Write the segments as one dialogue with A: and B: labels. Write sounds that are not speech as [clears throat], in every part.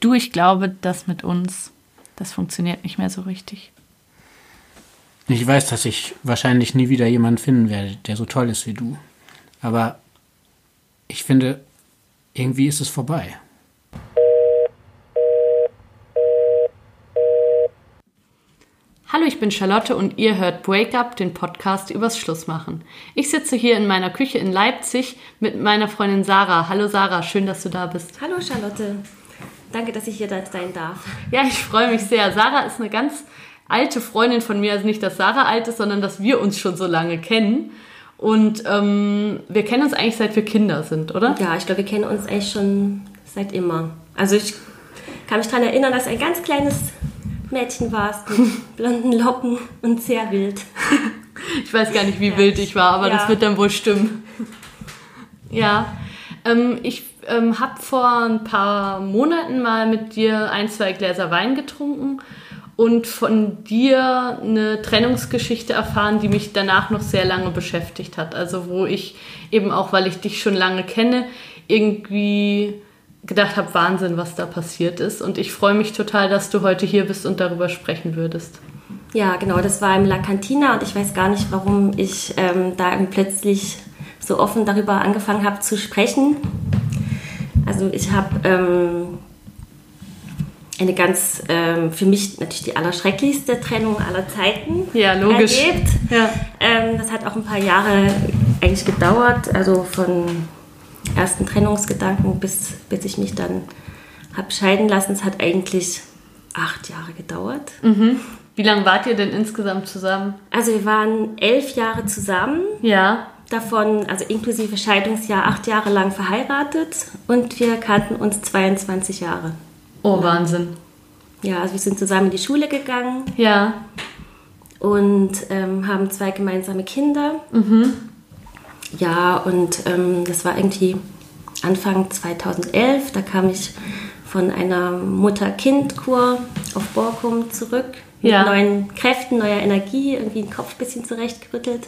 A: Du, ich glaube, das mit uns, das funktioniert nicht mehr so richtig.
B: Ich weiß, dass ich wahrscheinlich nie wieder jemanden finden werde, der so toll ist wie du. Aber ich finde, irgendwie ist es vorbei.
A: Hallo, ich bin Charlotte und ihr hört Break Up, den Podcast übers Schlussmachen. Ich sitze hier in meiner Küche in Leipzig mit meiner Freundin Sarah. Hallo Sarah, schön, dass du da bist.
C: Hallo Charlotte. Danke, dass ich hier sein darf.
A: Ja, ich freue mich sehr. Sarah ist eine ganz alte Freundin von mir. Also nicht, dass Sarah alt ist, sondern dass wir uns schon so lange kennen. Und ähm, wir kennen uns eigentlich seit wir Kinder sind, oder?
C: Ja, ich glaube, wir kennen uns eigentlich schon seit immer. Also ich kann mich daran erinnern, dass ein ganz kleines Mädchen warst mit [laughs] blonden Locken und sehr wild.
A: Ich weiß gar nicht, wie ja. wild ich war, aber ja. das wird dann wohl stimmen. Ja, ähm, ich ähm, habe vor ein paar Monaten mal mit dir ein, zwei Gläser Wein getrunken und von dir eine Trennungsgeschichte erfahren, die mich danach noch sehr lange beschäftigt hat. Also wo ich eben auch, weil ich dich schon lange kenne, irgendwie gedacht habe, Wahnsinn, was da passiert ist. Und ich freue mich total, dass du heute hier bist und darüber sprechen würdest.
C: Ja, genau, das war im La Cantina und ich weiß gar nicht, warum ich ähm, da plötzlich so offen darüber angefangen habe zu sprechen. Also ich habe ähm, eine ganz, ähm, für mich natürlich die allerschrecklichste Trennung aller Zeiten
A: ja, logisch.
C: erlebt. Ja. Ähm, das hat auch ein paar Jahre eigentlich gedauert, also von ersten Trennungsgedanken bis, bis ich mich dann habe scheiden lassen. Es hat eigentlich acht Jahre gedauert.
A: Mhm. Wie lange wart ihr denn insgesamt zusammen?
C: Also wir waren elf Jahre zusammen.
A: Ja.
C: Davon, also inklusive Scheidungsjahr, acht Jahre lang verheiratet und wir kannten uns 22 Jahre.
A: Oh, Wahnsinn.
C: Ja, also wir sind zusammen in die Schule gegangen.
A: Ja.
C: Und ähm, haben zwei gemeinsame Kinder.
A: Mhm.
C: Ja, und ähm, das war irgendwie Anfang 2011. Da kam ich von einer Mutter-Kind-Kur auf Borkum zurück. Mit ja. neuen Kräften, neuer Energie, irgendwie den Kopf ein bisschen zurechtgerüttelt.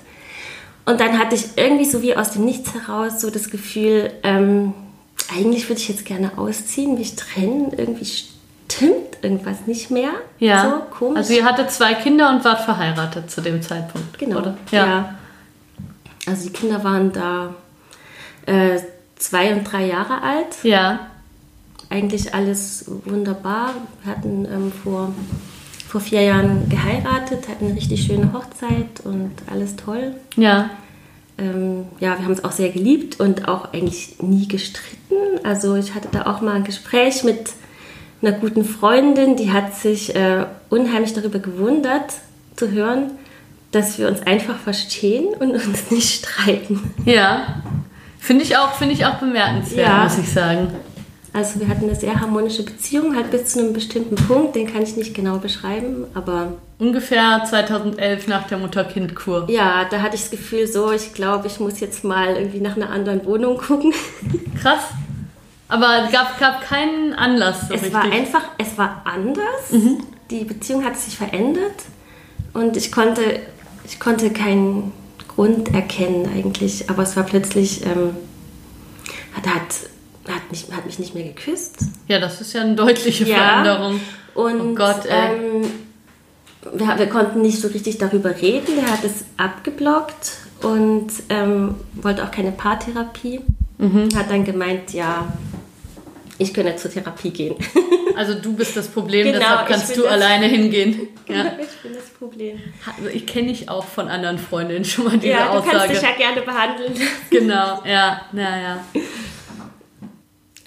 C: Und dann hatte ich irgendwie so wie aus dem Nichts heraus so das Gefühl, ähm, eigentlich würde ich jetzt gerne ausziehen, mich trennen, irgendwie stimmt irgendwas nicht mehr.
A: Ja. So komisch. Also ihr hattet zwei Kinder und wart verheiratet zu dem Zeitpunkt.
C: Genau.
A: Oder?
C: Ja. ja. Also die Kinder waren da äh, zwei und drei Jahre alt.
A: Ja.
C: Eigentlich alles wunderbar. Wir hatten ähm, vor, vor vier Jahren geheiratet, hatten eine richtig schöne Hochzeit und alles toll.
A: Ja
C: ähm, ja, wir haben es auch sehr geliebt und auch eigentlich nie gestritten. Also ich hatte da auch mal ein Gespräch mit einer guten Freundin, die hat sich äh, unheimlich darüber gewundert zu hören, dass wir uns einfach verstehen und uns nicht streiten.
A: Ja, finde ich auch, ich auch bemerkenswert, ja. muss ich sagen.
C: Also wir hatten eine sehr harmonische Beziehung, halt bis zu einem bestimmten Punkt, den kann ich nicht genau beschreiben, aber...
A: Ungefähr 2011 nach der Mutter-Kind-Kur.
C: Ja, da hatte ich das Gefühl so, ich glaube, ich muss jetzt mal irgendwie nach einer anderen Wohnung gucken. [laughs]
A: Krass. Aber es gab, gab keinen Anlass
C: so Es richtig. war einfach, es war anders. Mhm. Die Beziehung hat sich verändert und ich konnte, ich konnte keinen Grund erkennen eigentlich, aber es war plötzlich... Ähm, hat, hat hat, nicht, hat mich nicht mehr geküsst.
A: Ja, das ist ja eine deutliche ja. Veränderung.
C: Und oh Gott, ähm, wir, wir, konnten nicht so richtig darüber reden. Der hat es abgeblockt und ähm, wollte auch keine Paartherapie. Mhm. Hat dann gemeint, ja, ich könnte zur Therapie gehen. [laughs]
A: Also du bist das Problem, genau, deshalb kannst du alleine hingehen. [laughs]
C: Ja. Ich bin das Problem.
A: Also ich kenne ich auch von anderen Freundinnen schon mal diese
C: ja, du
A: Aussage.
C: kannst dich ja gerne behandeln.
A: Genau, ja, naja. Ja. [laughs]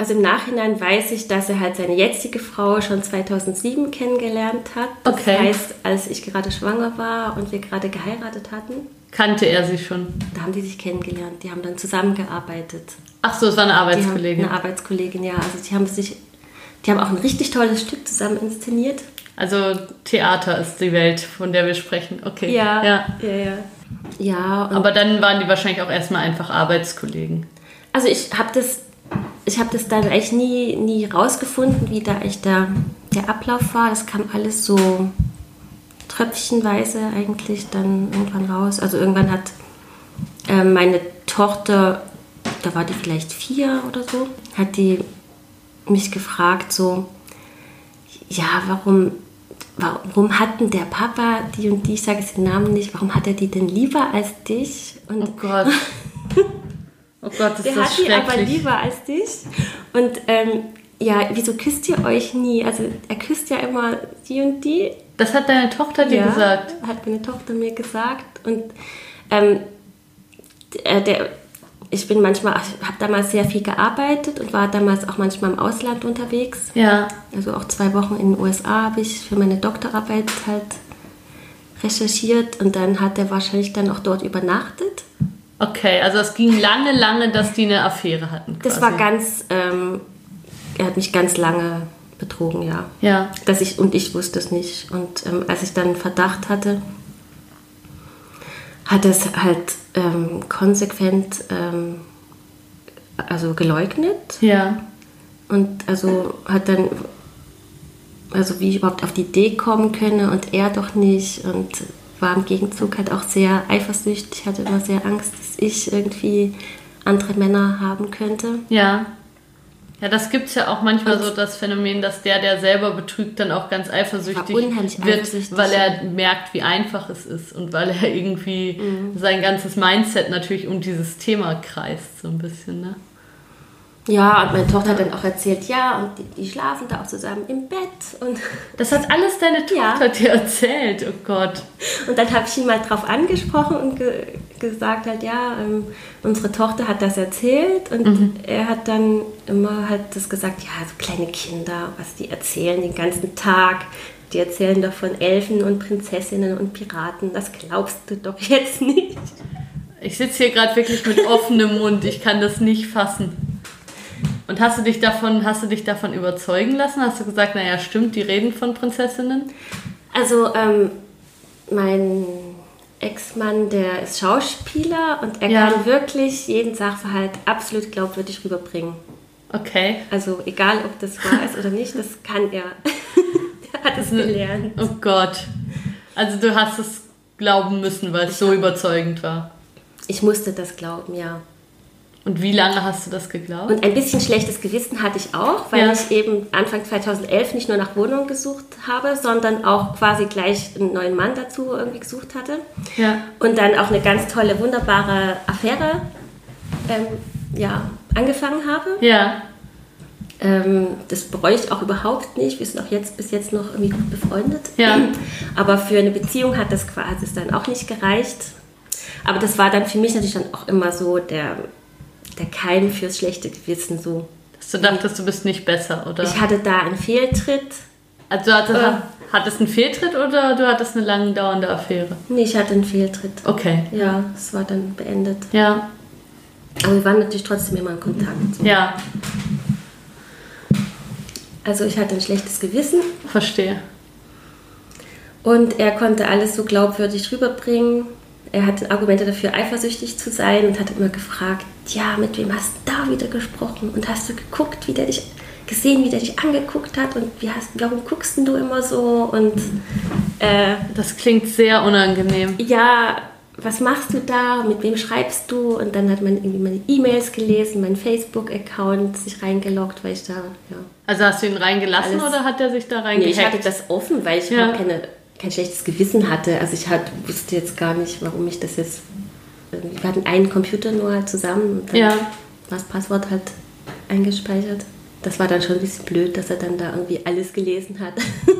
C: Also im Nachhinein weiß ich, dass er halt seine jetzige Frau schon 2007 kennengelernt hat. Das
A: okay.
C: heißt, als ich gerade schwanger war und wir gerade geheiratet hatten.
A: Kannte er sie schon?
C: Da haben die sich kennengelernt. Die haben dann zusammengearbeitet.
A: Ach so, es war eine Arbeitskollegin.
C: eine Arbeitskollegin, ja. Also die haben sich, die haben auch ein richtig tolles Stück zusammen inszeniert.
A: Also Theater ist die Welt, von der wir sprechen. Okay.
C: Ja, ja, ja. ja.
A: ja Aber dann waren die wahrscheinlich auch erstmal einfach Arbeitskollegen.
C: Also ich habe das ich habe das dann echt nie, nie rausgefunden, wie da echt der, der Ablauf war. Das kam alles so tröpfchenweise eigentlich dann irgendwann raus. Also irgendwann hat äh, meine Tochter, da war die vielleicht vier oder so, hat die mich gefragt so, ja, warum, warum hat denn der Papa die und die, ich sage jetzt den Namen nicht, warum hat er die denn lieber als dich? Und
A: oh Gott. [laughs] Oh Gott, ist
C: der
A: das
C: hat die aber lieber als dich. Und ähm, ja, wieso küsst ihr euch nie? Also er küsst ja immer die und die.
A: Das hat deine Tochter dir
C: ja,
A: gesagt.
C: Hat meine Tochter mir gesagt. Und ähm, der, der, ich bin manchmal, ich habe damals sehr viel gearbeitet und war damals auch manchmal im Ausland unterwegs.
A: Ja.
C: Also auch zwei Wochen in den USA habe ich für meine Doktorarbeit halt recherchiert und dann hat er wahrscheinlich dann auch dort übernachtet.
A: Okay, also es ging lange, lange, dass die eine Affäre hatten.
C: Das
A: quasi.
C: war ganz, ähm, er hat mich ganz lange betrogen, ja.
A: Ja.
C: Dass ich, und ich wusste es nicht. Und ähm, als ich dann Verdacht hatte, hat er es halt ähm, konsequent ähm, also geleugnet.
A: Ja.
C: Und also hat dann, also wie ich überhaupt auf die Idee kommen könne und er doch nicht. Und war im Gegenzug halt auch sehr eifersüchtig, hatte immer sehr Angst, dass ich irgendwie andere Männer haben könnte.
A: Ja. Ja, das gibt es ja auch manchmal und so, das Phänomen, dass der, der selber betrügt, dann auch ganz eifersüchtig wird,
C: eifersüchtig.
A: weil er merkt, wie einfach es ist und weil er irgendwie mhm. sein ganzes Mindset natürlich um dieses Thema kreist, so ein bisschen, ne?
C: Ja, und meine Tochter hat dann auch erzählt, ja, und die, die schlafen da auch zusammen im Bett. Und [laughs]
A: das hat alles deine Tochter ja. dir erzählt, oh Gott.
C: Und dann habe ich ihn mal drauf angesprochen und ge gesagt halt, ja, ähm, unsere Tochter hat das erzählt und mhm. er hat dann immer halt das gesagt, ja, so kleine Kinder, was die erzählen den ganzen Tag. Die erzählen doch von Elfen und Prinzessinnen und Piraten. Das glaubst du doch jetzt [laughs] nicht.
A: Ich sitze hier gerade wirklich mit offenem Mund. Ich kann das nicht fassen. Und hast du dich davon, hast du dich davon überzeugen lassen? Hast du gesagt, naja, stimmt, die reden von Prinzessinnen?
C: Also, ähm, mein Ex-Mann, der ist Schauspieler und er ja. kann wirklich jeden Sachverhalt absolut glaubwürdig rüberbringen.
A: Okay.
C: Also, egal ob das wahr ist oder nicht, das kann er. [laughs] er hat es gelernt.
A: Oh Gott. Also, du hast es glauben müssen, weil es so überzeugend war.
C: Ich musste das glauben, ja.
A: Und wie lange hast du das geglaubt?
C: Und ein bisschen schlechtes Gewissen hatte ich auch, weil ja. ich eben Anfang 2011 nicht nur nach Wohnungen gesucht habe, sondern auch quasi gleich einen neuen Mann dazu irgendwie gesucht hatte.
A: Ja.
C: Und dann auch eine ganz tolle, wunderbare Affäre ähm, ja, angefangen habe.
A: Ja.
C: Ähm, das bereue ich auch überhaupt nicht. Wir sind auch jetzt bis jetzt noch irgendwie gut befreundet.
A: Ja. [clears throat]
C: Aber für eine Beziehung hat das quasi dann auch nicht gereicht. Aber das war dann für mich natürlich dann auch immer so der der Keim fürs schlechte Gewissen so.
A: Dass du dachtest, du bist nicht besser, oder?
C: Ich hatte da einen Fehltritt.
A: Also du hattest, äh, hattest einen Fehltritt oder du hattest eine lang dauernde Affäre?
C: Nee, ich hatte einen Fehltritt.
A: Okay.
C: Ja, es war dann beendet.
A: Ja.
C: Aber wir waren natürlich trotzdem immer in Kontakt.
A: Ja.
C: Also ich hatte ein schlechtes Gewissen.
A: Verstehe.
C: Und er konnte alles so glaubwürdig rüberbringen er hatte Argumente dafür, eifersüchtig zu sein und hat immer gefragt, ja, mit wem hast du da wieder gesprochen? Und hast du geguckt, wie der dich gesehen, wie der dich angeguckt hat und wie hast, warum guckst du immer so? Und
A: äh, das klingt sehr unangenehm.
C: Ja, was machst du da? Mit wem schreibst du? Und dann hat man irgendwie meine E-Mails gelesen, meinen Facebook-Account sich reingeloggt, weil ich da, ja.
A: Also hast du ihn reingelassen Alles, oder hat er sich da reingehackt?
C: Nee, ich hatte das offen, weil ich ja. keine kein schlechtes Gewissen hatte. Also ich halt, wusste jetzt gar nicht, warum ich das jetzt. Wir hatten einen Computer nur halt zusammen und dann
A: ja.
C: war das Passwort halt eingespeichert. Das war dann schon ein bisschen blöd, dass er dann da irgendwie alles gelesen hat. [laughs]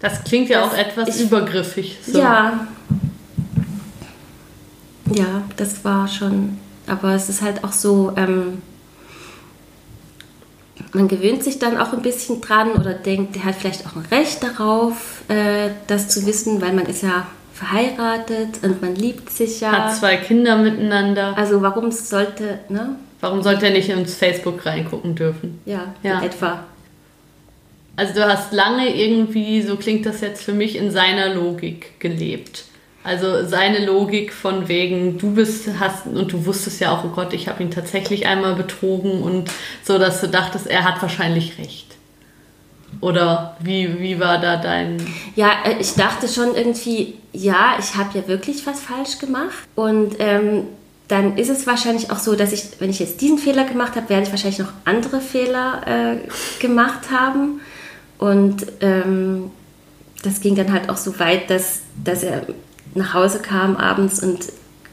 A: das klingt ja das, auch etwas ich, übergriffig.
C: So. Ja. Ja, das war schon. Aber es ist halt auch so. Ähm, man gewöhnt sich dann auch ein bisschen dran oder denkt, der hat vielleicht auch ein Recht darauf, äh, das zu wissen, weil man ist ja verheiratet und man liebt sich ja.
A: Hat zwei Kinder miteinander.
C: Also warum sollte, ne?
A: Warum sollte er nicht ins Facebook reingucken dürfen?
C: Ja, ja. etwa.
A: Also du hast lange irgendwie, so klingt das jetzt für mich, in seiner Logik gelebt. Also seine Logik von wegen, du bist, hast, und du wusstest ja auch, oh Gott, ich habe ihn tatsächlich einmal betrogen und so, dass du dachtest, er hat wahrscheinlich recht. Oder wie, wie war da dein.
C: Ja, äh, ich dachte schon irgendwie, ja, ich habe ja wirklich was falsch gemacht. Und ähm, dann ist es wahrscheinlich auch so, dass ich, wenn ich jetzt diesen Fehler gemacht habe, werde ich wahrscheinlich noch andere Fehler äh, gemacht haben. Und ähm, das ging dann halt auch so weit, dass, dass er nach Hause kam abends und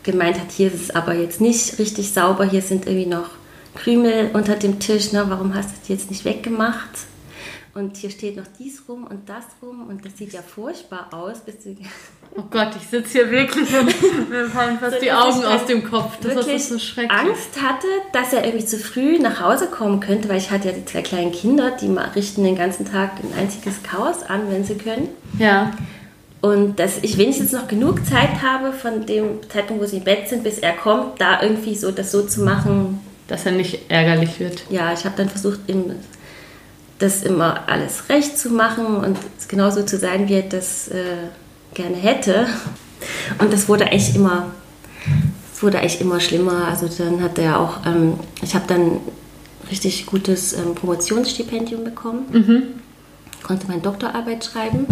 C: gemeint hat, hier ist es aber jetzt nicht richtig sauber, hier sind irgendwie noch Krümel unter dem Tisch, ne? warum hast du die jetzt nicht weggemacht? Und hier steht noch dies rum und das rum und das sieht ja furchtbar aus.
A: oh Gott, ich sitze hier wirklich und [laughs] mir fallen fast so, die Augen aus dem Kopf.
C: Das wirklich ist so schrecklich. Angst hatte, dass er irgendwie zu früh nach Hause kommen könnte, weil ich hatte ja die zwei kleinen Kinder, die richten den ganzen Tag ein einziges Chaos an, wenn sie können.
A: Ja.
C: Und dass ich wenigstens noch genug Zeit habe von dem Zeitpunkt, wo sie im Bett sind, bis er kommt, da irgendwie so das so zu machen.
A: Dass er nicht ärgerlich wird.
C: Ja, ich habe dann versucht, ihm das immer alles recht zu machen und genauso zu sein, wie er das äh, gerne hätte. Und das wurde eigentlich immer, wurde eigentlich immer schlimmer. Also dann hat er auch, ähm, ich habe dann richtig gutes ähm, Promotionsstipendium bekommen, mhm. konnte meine Doktorarbeit schreiben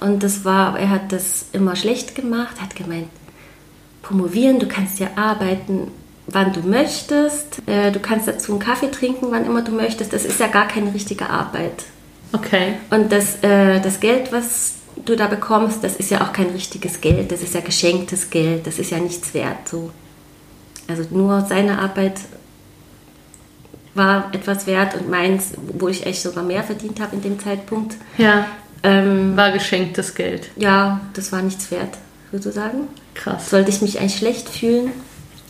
C: und das war, er hat das immer schlecht gemacht, hat gemeint, promovieren, du kannst ja arbeiten, wann du möchtest, äh, du kannst dazu einen Kaffee trinken, wann immer du möchtest. Das ist ja gar keine richtige Arbeit.
A: Okay.
C: Und das, äh, das Geld, was du da bekommst, das ist ja auch kein richtiges Geld, das ist ja geschenktes Geld, das ist ja nichts wert. So. Also nur seine Arbeit war etwas wert und meins, wo ich echt sogar mehr verdient habe in dem Zeitpunkt,
A: ja. Ähm, war geschenktes Geld.
C: Ja, das war nichts wert, sozusagen.
A: Krass.
C: Sollte ich mich eigentlich schlecht fühlen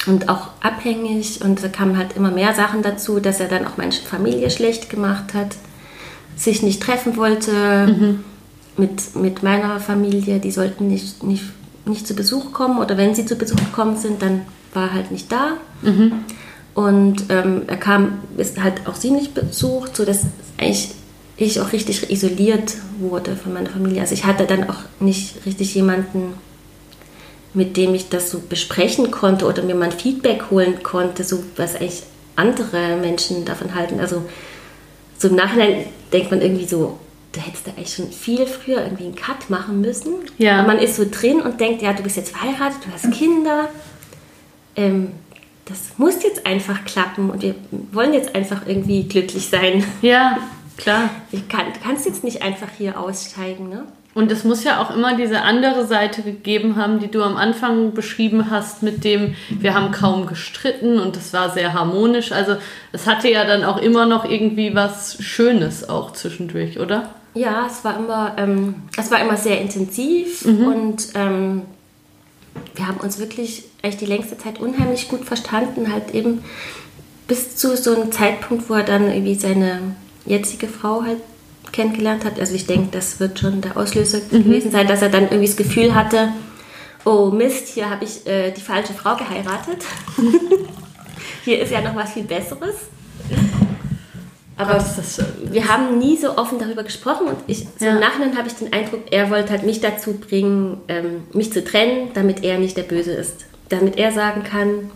C: und auch abhängig und da kamen halt immer mehr Sachen dazu, dass er dann auch meine Familie schlecht gemacht hat, sich nicht treffen wollte mhm. mit, mit meiner Familie, die sollten nicht, nicht, nicht zu Besuch kommen oder wenn sie zu Besuch gekommen sind, dann war er halt nicht da. Mhm. Und ähm, er kam, ist halt auch sie nicht besucht, sodass eigentlich ich auch richtig isoliert wurde von meiner Familie. Also ich hatte dann auch nicht richtig jemanden, mit dem ich das so besprechen konnte oder mir mal ein Feedback holen konnte, so was eigentlich andere Menschen davon halten. Also so im Nachhinein denkt man irgendwie so, du hättest da eigentlich schon viel früher irgendwie einen Cut machen müssen.
A: Ja.
C: Und man ist so drin und denkt, ja, du bist jetzt verheiratet, du hast Kinder. Ähm, das muss jetzt einfach klappen und wir wollen jetzt einfach irgendwie glücklich sein.
A: Ja. Klar.
C: Ich kann, du kannst jetzt nicht einfach hier aussteigen, ne?
A: Und es muss ja auch immer diese andere Seite gegeben haben, die du am Anfang beschrieben hast, mit dem wir haben kaum gestritten und es war sehr harmonisch. Also es hatte ja dann auch immer noch irgendwie was Schönes auch zwischendurch, oder?
C: Ja, es war immer, ähm, es war immer sehr intensiv mhm. und ähm, wir haben uns wirklich echt die längste Zeit unheimlich gut verstanden, halt eben bis zu so einem Zeitpunkt, wo er dann irgendwie seine jetzige Frau halt kennengelernt hat. Also ich denke, das wird schon der Auslöser mhm. gewesen sein, dass er dann irgendwie das Gefühl hatte, oh Mist, hier habe ich äh, die falsche Frau geheiratet. [laughs] hier ist ja noch was viel Besseres. Aber wir haben nie so offen darüber gesprochen und ich, so ja. im Nachhinein habe ich den Eindruck, er wollte halt mich dazu bringen, ähm, mich zu trennen, damit er nicht der Böse ist. Damit er sagen kann,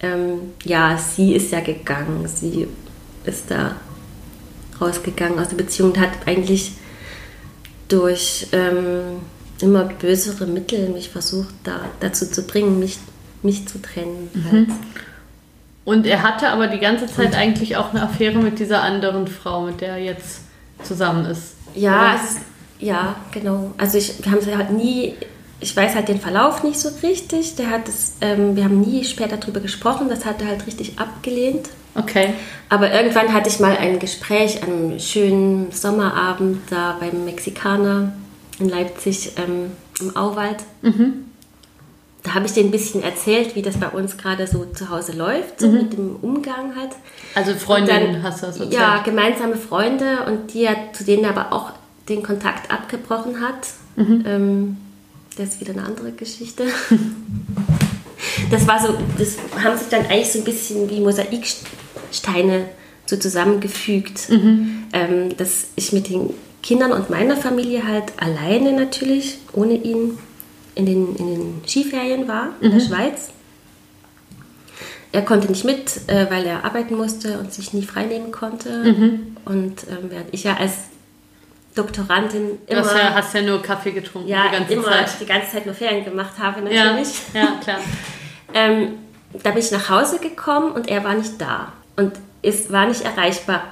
C: ähm, ja, sie ist ja gegangen, sie ist da rausgegangen aus der Beziehung und hat eigentlich durch ähm, immer bösere Mittel mich versucht, da, dazu zu bringen, mich, mich zu trennen. Mhm. Halt.
A: Und er hatte aber die ganze Zeit und, eigentlich auch eine Affäre mit dieser anderen Frau, mit der er jetzt zusammen ist.
C: Ja, es, ja, genau. Also ich, wir haben es halt nie, ich weiß halt den Verlauf nicht so richtig. Der hat es, ähm, wir haben nie später darüber gesprochen, das hat er halt richtig abgelehnt.
A: Okay.
C: Aber irgendwann hatte ich mal ein Gespräch an einem schönen Sommerabend da beim Mexikaner in Leipzig ähm, im Auwald. Mhm. Da habe ich denen ein bisschen erzählt, wie das bei uns gerade so zu Hause läuft, so mhm. mit dem Umgang halt.
A: Also Freundinnen hast du das
C: erzählt? Ja, gemeinsame Freunde und die zu denen aber auch den Kontakt abgebrochen hat. Mhm. Ähm, das ist wieder eine andere Geschichte. [laughs] das war so, das haben sich dann eigentlich so ein bisschen wie Mosaiksteine so zusammengefügt, mhm. ähm, dass ich mit den Kindern und meiner Familie halt alleine natürlich, ohne ihn, in den, in den Skiferien war in mhm. der Schweiz. Er konnte nicht mit, äh, weil er arbeiten musste und sich nie freinehmen konnte. Mhm. Und ähm, während ich ja als Doktorandin
A: immer. Du hast ja, hast ja nur Kaffee getrunken
C: ja, die ganze immer Zeit. die ganze Zeit nur Ferien gemacht habe, natürlich.
A: Ja, ja klar. [laughs]
C: ähm, da bin ich nach Hause gekommen und er war nicht da. Und es war nicht erreichbar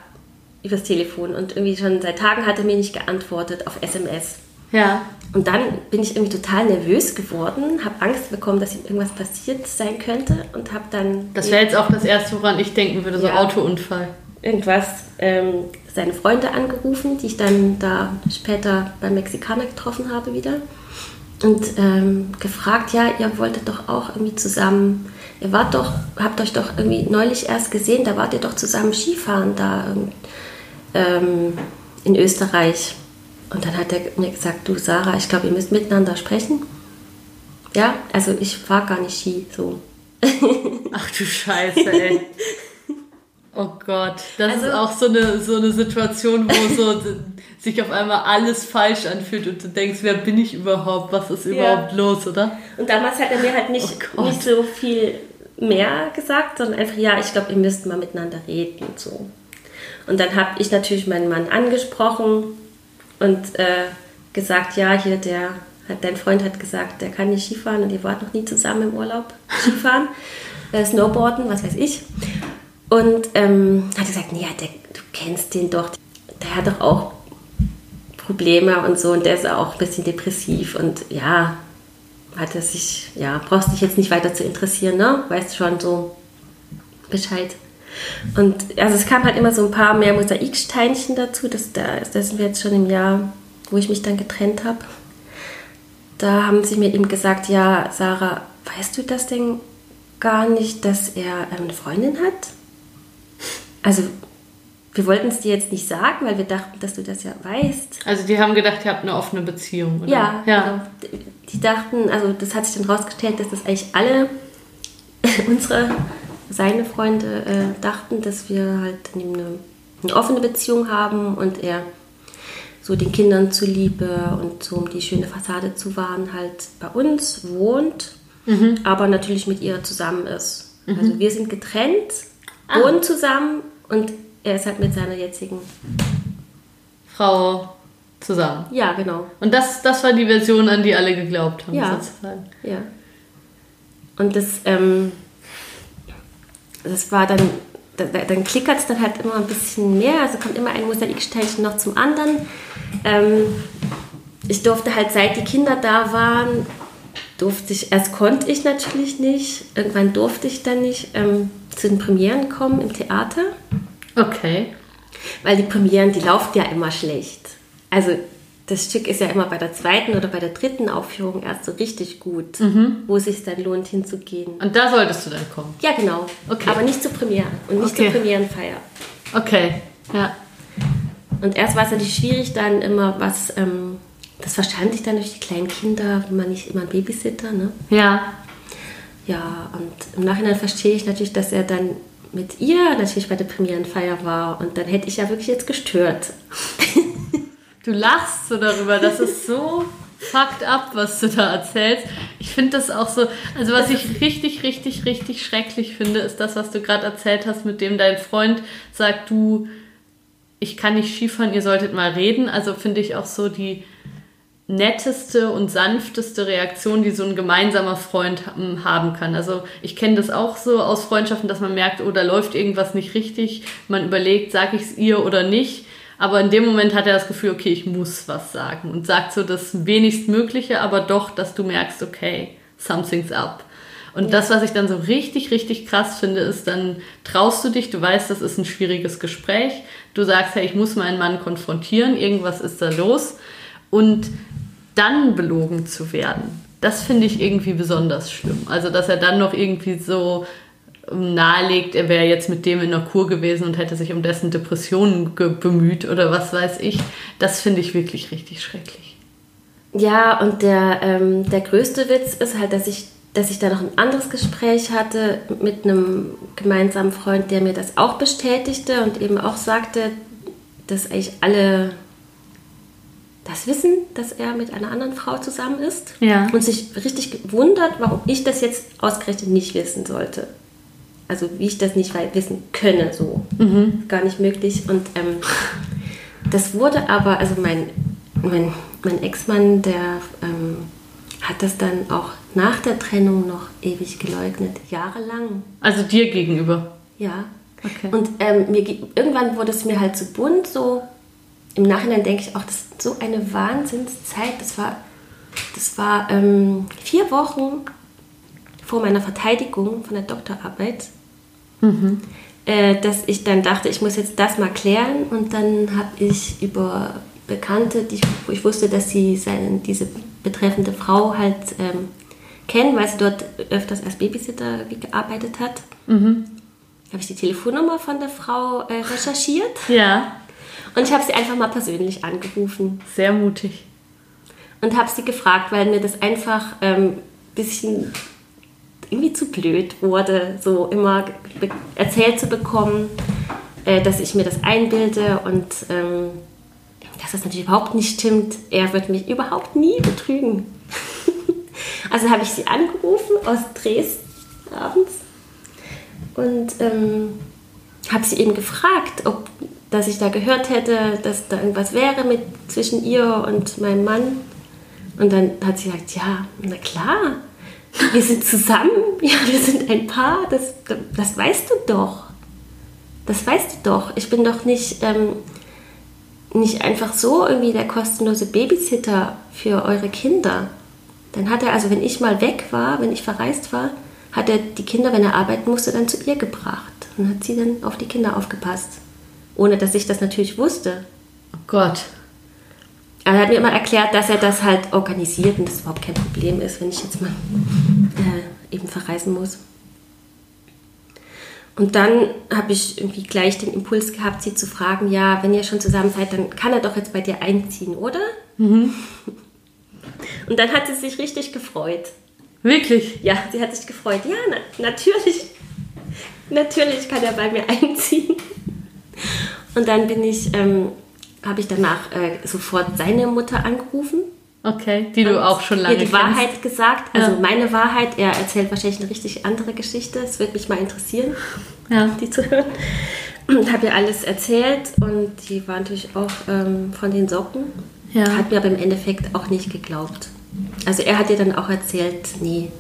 C: übers Telefon. Und irgendwie schon seit Tagen hat er mir nicht geantwortet auf SMS.
A: Ja.
C: Und dann bin ich irgendwie total nervös geworden, habe Angst bekommen, dass ihm irgendwas passiert sein könnte und habe dann.
A: Das wäre jetzt auch das Erste, woran ich denken würde, so ja, Autounfall.
C: Irgendwas, ähm, seine Freunde angerufen, die ich dann da später beim Mexikaner getroffen habe wieder. Und ähm, gefragt, ja, ihr wolltet doch auch irgendwie zusammen, ihr wart doch, habt euch doch irgendwie neulich erst gesehen, da wart ihr doch zusammen Skifahren da ähm, in Österreich. Und dann hat er mir gesagt, du Sarah, ich glaube, ihr müsst miteinander sprechen. Ja, also ich fahre gar nicht Ski, so.
A: Ach du Scheiße, ey. [laughs] Oh Gott, das also, ist auch so eine, so eine Situation, wo so [laughs] sich auf einmal alles falsch anfühlt und du denkst, wer bin ich überhaupt? Was ist überhaupt ja. los, oder?
C: Und damals hat er mir halt nicht, oh nicht so viel mehr gesagt, sondern einfach, ja, ich glaube, ihr müsst mal miteinander reden und so. Und dann habe ich natürlich meinen Mann angesprochen und äh, gesagt, ja, hier der, dein Freund hat gesagt, der kann nicht Skifahren und ihr wart noch nie zusammen im Urlaub Skifahren, äh, Snowboarden, was weiß ich. Und ähm, hat gesagt, nee, der, du kennst den doch, der hat doch auch Probleme und so und der ist auch ein bisschen depressiv und ja, hat er sich, ja, brauchst dich jetzt nicht weiter zu interessieren, ne? Weißt schon so Bescheid. Und also es kam halt immer so ein paar mehr Mosaiksteinchen dazu. Das, da, das sind wir jetzt schon im Jahr, wo ich mich dann getrennt habe. Da haben sie mir eben gesagt, ja, Sarah, weißt du das denn gar nicht, dass er eine Freundin hat? Also wir wollten es dir jetzt nicht sagen, weil wir dachten, dass du das ja weißt.
A: Also die haben gedacht, ihr habt eine offene Beziehung, oder?
C: Ja, ja. Genau. Die dachten, also das hat sich dann rausgestellt, dass das eigentlich alle [laughs] unsere seine Freunde äh, dachten, dass wir halt eine, eine, offene Beziehung haben und er so den Kindern zuliebe und so um die schöne Fassade zu wahren, halt bei uns wohnt, mhm. aber natürlich mit ihr zusammen ist. Mhm. Also wir sind getrennt, ah. wohnen zusammen und er ist halt mit seiner jetzigen
A: Frau zusammen.
C: Ja, genau.
A: Und das, das war die Version, an die alle geglaubt haben,
C: ja.
A: sozusagen.
C: Ja. Und das, ähm, das war dann, dann klickert es dann halt immer ein bisschen mehr, also kommt immer ein Mosaiksteinchen noch zum anderen. Ähm, ich durfte halt, seit die Kinder da waren, durfte ich, erst konnte ich natürlich nicht, irgendwann durfte ich dann nicht ähm, zu den Premieren kommen im Theater.
A: Okay.
C: Weil die Premieren, die laufen ja immer schlecht. Also das Stück ist ja immer bei der zweiten oder bei der dritten Aufführung erst so richtig gut, mhm. wo es sich dann lohnt hinzugehen.
A: Und da solltest du dann kommen?
C: Ja, genau. Okay. Aber nicht zur Premiere und nicht okay. zur Premierenfeier.
A: Okay, ja.
C: Und erst war es natürlich schwierig, dann immer was, ähm, das verstand ich dann durch die kleinen Kinder, wenn man nicht immer ein Babysitter, ne?
A: Ja.
C: Ja, und im Nachhinein verstehe ich natürlich, dass er dann mit ihr natürlich bei der Premierenfeier war und dann hätte ich ja wirklich jetzt gestört.
A: Du lachst so darüber, das ist so fucked up, was du da erzählst. Ich finde das auch so, also was ich richtig, richtig, richtig schrecklich finde, ist das, was du gerade erzählt hast, mit dem dein Freund sagt, du, ich kann nicht Skifahren, ihr solltet mal reden. Also finde ich auch so die netteste und sanfteste Reaktion, die so ein gemeinsamer Freund haben kann. Also ich kenne das auch so aus Freundschaften, dass man merkt, oh, da läuft irgendwas nicht richtig. Man überlegt, sag ich es ihr oder nicht. Aber in dem Moment hat er das Gefühl, okay, ich muss was sagen und sagt so das wenigstmögliche, aber doch, dass du merkst, okay, something's up. Und ja. das, was ich dann so richtig, richtig krass finde, ist, dann traust du dich, du weißt, das ist ein schwieriges Gespräch, du sagst, hey, ich muss meinen Mann konfrontieren, irgendwas ist da los und dann belogen zu werden. Das finde ich irgendwie besonders schlimm. Also, dass er dann noch irgendwie so nahelegt, er wäre jetzt mit dem in der Kur gewesen und hätte sich um dessen Depressionen bemüht oder was weiß ich. Das finde ich wirklich richtig schrecklich.
C: Ja, und der, ähm, der größte Witz ist halt, dass ich, dass ich da noch ein anderes Gespräch hatte mit einem gemeinsamen Freund, der mir das auch bestätigte und eben auch sagte, dass eigentlich alle das wissen, dass er mit einer anderen Frau zusammen ist
A: ja.
C: und sich richtig wundert, warum ich das jetzt ausgerechnet nicht wissen sollte also wie ich das nicht wissen könne, so. Mhm. Gar nicht möglich. Und ähm, das wurde aber, also mein, mein, mein Ex-Mann, der ähm, hat das dann auch nach der Trennung noch ewig geleugnet, jahrelang.
A: Also dir gegenüber?
C: Ja. Okay. Und ähm, mir, irgendwann wurde es mir halt zu bunt, so im Nachhinein denke ich auch, das ist so eine Wahnsinnszeit. Das war, das war ähm, vier Wochen vor meiner Verteidigung von der Doktorarbeit, mhm. äh, dass ich dann dachte, ich muss jetzt das mal klären. Und dann habe ich über Bekannte, die, wo ich wusste, dass sie seine, diese betreffende Frau halt ähm, kennen, weil sie dort öfters als Babysitter gearbeitet hat. Mhm. Habe ich die Telefonnummer von der Frau äh, recherchiert.
A: Ja.
C: Und ich habe sie einfach mal persönlich angerufen.
A: Sehr mutig.
C: Und habe sie gefragt, weil mir das einfach ein ähm, bisschen irgendwie zu blöd wurde, so immer erzählt zu bekommen, äh, dass ich mir das einbilde und ähm, dass das natürlich überhaupt nicht stimmt. Er wird mich überhaupt nie betrügen. [laughs] also habe ich sie angerufen aus Dresden abends und ähm, habe sie eben gefragt, ob dass ich da gehört hätte, dass da irgendwas wäre mit zwischen ihr und meinem Mann. Und dann hat sie gesagt, ja, na klar, wir sind zusammen, [laughs] ja, wir sind ein Paar, das, das weißt du doch. Das weißt du doch. Ich bin doch nicht, ähm, nicht einfach so irgendwie der kostenlose Babysitter für eure Kinder. Dann hat er, also wenn ich mal weg war, wenn ich verreist war, hat er die Kinder, wenn er arbeiten musste, dann zu ihr gebracht und hat sie dann auf die Kinder aufgepasst ohne dass ich das natürlich wusste.
A: Oh Gott.
C: er hat mir immer erklärt, dass er das halt organisiert und das überhaupt kein Problem ist, wenn ich jetzt mal äh, eben verreisen muss. Und dann habe ich irgendwie gleich den Impuls gehabt, sie zu fragen, ja, wenn ihr schon zusammen seid, dann kann er doch jetzt bei dir einziehen, oder? Mhm. [laughs] Und dann hat sie sich richtig gefreut.
A: Wirklich?
C: Ja, sie hat sich gefreut. Ja, na, natürlich. Natürlich kann er bei mir [laughs] einziehen. Und dann bin ich, ähm, habe ich danach äh, sofort seine Mutter angerufen.
A: Okay, die du auch schon lange
C: ihr die
A: kennst.
C: Wahrheit gesagt, also ja. meine Wahrheit. Er erzählt wahrscheinlich eine richtig andere Geschichte. Es würde mich mal interessieren, ja. die zu hören. Und habe ihr alles erzählt und die war natürlich auch ähm, von den Socken. Ja. Hat mir aber im Endeffekt auch nicht geglaubt. Also er hat ihr dann auch erzählt, nee,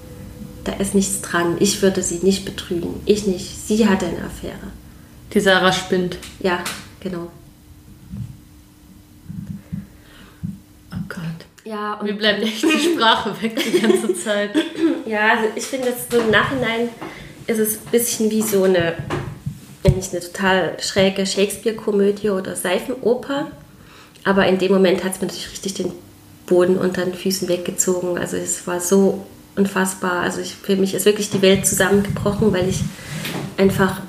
C: da ist nichts dran. Ich würde sie nicht betrügen. Ich nicht. Sie hatte eine Affäre.
A: Die Sarah spinnt.
C: Ja, genau.
A: Oh Gott. Ja, und Mir bleibt echt die Sprache weg die ganze Zeit. [clears throat]
C: Ja, also ich finde, so im Nachhinein ist es ein bisschen wie so eine, nicht eine total schräge Shakespeare-Komödie oder Seifenoper. Aber in dem Moment hat es mir natürlich richtig den Boden unter den Füßen weggezogen. Also es war so unfassbar. Also ich, für mich ist wirklich die Welt zusammengebrochen, weil ich einfach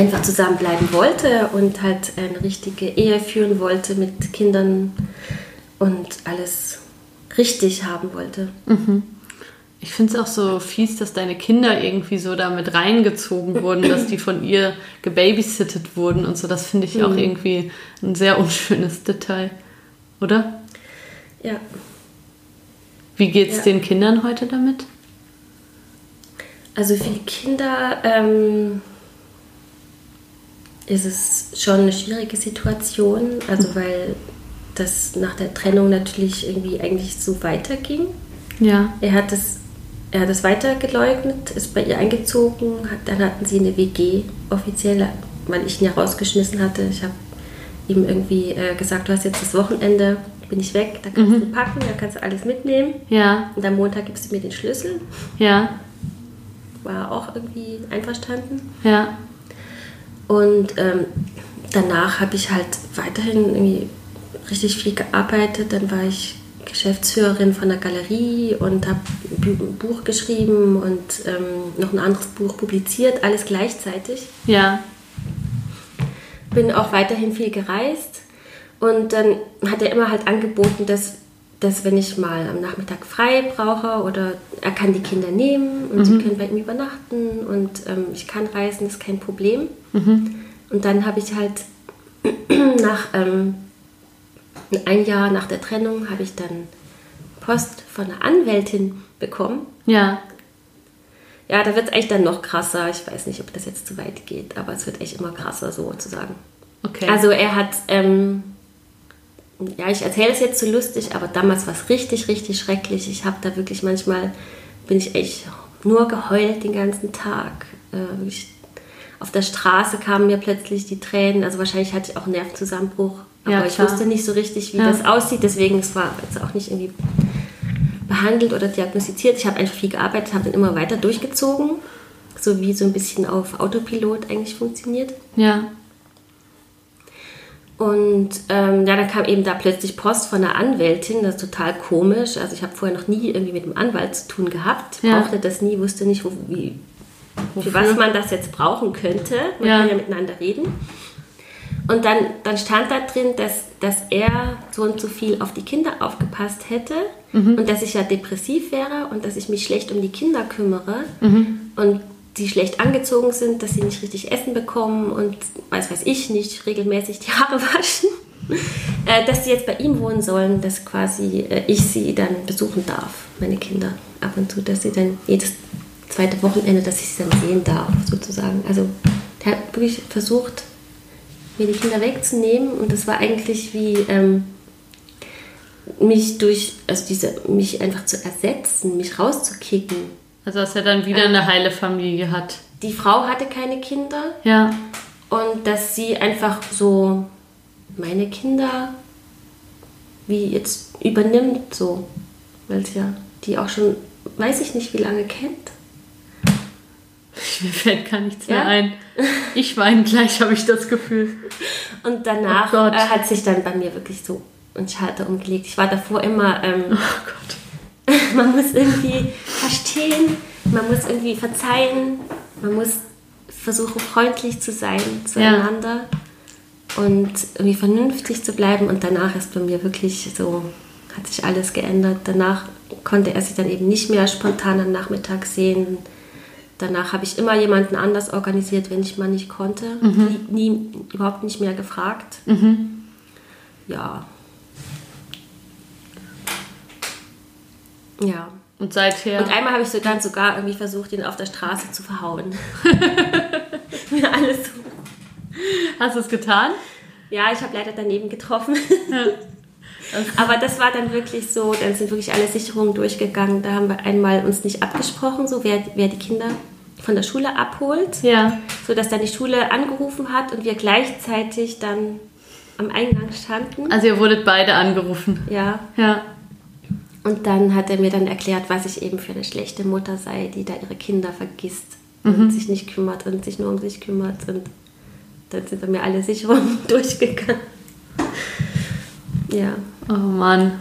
C: einfach zusammenbleiben wollte und halt eine richtige Ehe führen wollte mit Kindern und alles richtig haben wollte.
A: Mhm. Ich finde es auch so fies, dass deine Kinder irgendwie so damit reingezogen wurden, dass die von ihr gebabysittet wurden und so. Das finde ich mhm. auch irgendwie ein sehr unschönes Detail, oder?
C: Ja.
A: Wie geht es ja. den Kindern heute damit?
C: Also für die Kinder ähm, ist es schon eine schwierige Situation, also mhm. weil das nach der Trennung natürlich irgendwie eigentlich so weiterging.
A: Ja.
C: Er hat es er hat es weiter geleugnet, ist bei ihr eingezogen, hat, dann hatten sie eine WG offiziell, weil ich ihn ja rausgeschmissen hatte. Ich habe ihm irgendwie äh, gesagt, du hast jetzt das Wochenende, bin ich weg, da kannst mhm. du packen, da kannst du alles mitnehmen.
A: Ja.
C: Und am Montag gibst du mir den Schlüssel.
A: Ja.
C: War auch irgendwie einverstanden.
A: Ja.
C: Und ähm, danach habe ich halt weiterhin irgendwie richtig viel gearbeitet. Dann war ich Geschäftsführerin von der Galerie und habe ein Buch geschrieben und ähm, noch ein anderes Buch publiziert, alles gleichzeitig.
A: Ja.
C: Bin auch weiterhin viel gereist und dann hat er immer halt angeboten, dass, dass wenn ich mal am Nachmittag frei brauche oder er kann die Kinder nehmen und mhm. sie können bei ihm übernachten und ähm, ich kann reisen, das ist kein Problem. Mhm. Und dann habe ich halt [clears throat] nach ähm, ein Jahr nach der Trennung habe ich dann Post von einer Anwältin bekommen.
A: Ja.
C: Ja, da wird es eigentlich dann noch krasser. Ich weiß nicht, ob das jetzt zu weit geht, aber es wird echt immer krasser sozusagen.
A: Okay.
C: Also er hat ähm, ja, ich erzähle es jetzt so lustig, aber damals war es richtig, richtig schrecklich. Ich habe da wirklich manchmal, bin ich echt nur geheult den ganzen Tag. Äh, auf der Straße kamen mir plötzlich die Tränen. Also wahrscheinlich hatte ich auch einen Nervenzusammenbruch. Aber ja, ich wusste nicht so richtig, wie ja. das aussieht. Deswegen, es war jetzt auch nicht irgendwie behandelt oder diagnostiziert. Ich habe einfach viel gearbeitet, habe dann immer weiter durchgezogen. So wie so ein bisschen auf Autopilot eigentlich funktioniert.
A: Ja.
C: Und ähm, ja, dann kam eben da plötzlich Post von einer Anwältin, das ist total komisch. Also ich habe vorher noch nie irgendwie mit einem Anwalt zu tun gehabt, ja. brauchte das nie, wusste nicht, wo, wie, für was man das jetzt brauchen könnte. Man ja. kann ja miteinander reden. Und dann, dann stand da drin, dass, dass er so und so viel auf die Kinder aufgepasst hätte mhm. und dass ich ja depressiv wäre und dass ich mich schlecht um die Kinder kümmere. Mhm. Und die schlecht angezogen sind, dass sie nicht richtig Essen bekommen und weiß weiß ich nicht regelmäßig die Haare [laughs] waschen, äh, dass sie jetzt bei ihm wohnen sollen, dass quasi äh, ich sie dann besuchen darf, meine Kinder ab und zu, dass sie dann jedes zweite Wochenende, dass ich sie dann sehen darf, sozusagen. Also der hat wirklich versucht, mir die Kinder wegzunehmen und das war eigentlich wie ähm, mich durch, also diese, mich einfach zu ersetzen, mich rauszukicken
A: also dass er dann wieder eine heile Familie hat.
C: Die Frau hatte keine Kinder.
A: Ja.
C: Und dass sie einfach so meine Kinder wie jetzt übernimmt, so. Weil sie ja die auch schon, weiß ich nicht, wie lange kennt. [laughs]
A: Mir fällt gar nichts ja? mehr ein. Ich weine gleich, habe ich das Gefühl.
C: Und danach oh äh, hat sich dann bei mir wirklich so ein Schalter umgelegt. Ich war davor immer. Ähm, oh Gott [laughs] man muss irgendwie verstehen, man muss irgendwie verzeihen, man muss versuchen, freundlich zu sein zueinander ja. und irgendwie vernünftig zu bleiben. Und danach ist bei mir wirklich so, hat sich alles geändert. Danach konnte er sich dann eben nicht mehr spontan am Nachmittag sehen. Danach habe ich immer jemanden anders organisiert, wenn ich mal nicht konnte. Mhm. Nie, nie, überhaupt nicht mehr gefragt. Mhm. Ja, Ja.
A: Und seither.
C: Und einmal habe ich so dann sogar irgendwie versucht, ihn auf der Straße zu verhauen. [laughs] Mir alles so.
A: Hast du es getan?
C: Ja, ich habe leider daneben getroffen. Ja. [laughs] Aber das war dann wirklich so, dann sind wirklich alle Sicherungen durchgegangen. Da haben wir einmal uns nicht abgesprochen, so wer, wer die Kinder von der Schule abholt.
A: Ja.
C: So dass dann die Schule angerufen hat und wir gleichzeitig dann am Eingang standen.
A: Also ihr wurdet beide angerufen.
C: Ja.
A: Ja.
C: Und dann hat er mir dann erklärt, was ich eben für eine schlechte Mutter sei, die da ihre Kinder vergisst und mhm. sich nicht kümmert und sich nur um sich kümmert. Und dann sind bei mir alle Sicherungen [laughs] durchgegangen. Ja.
A: Oh Mann.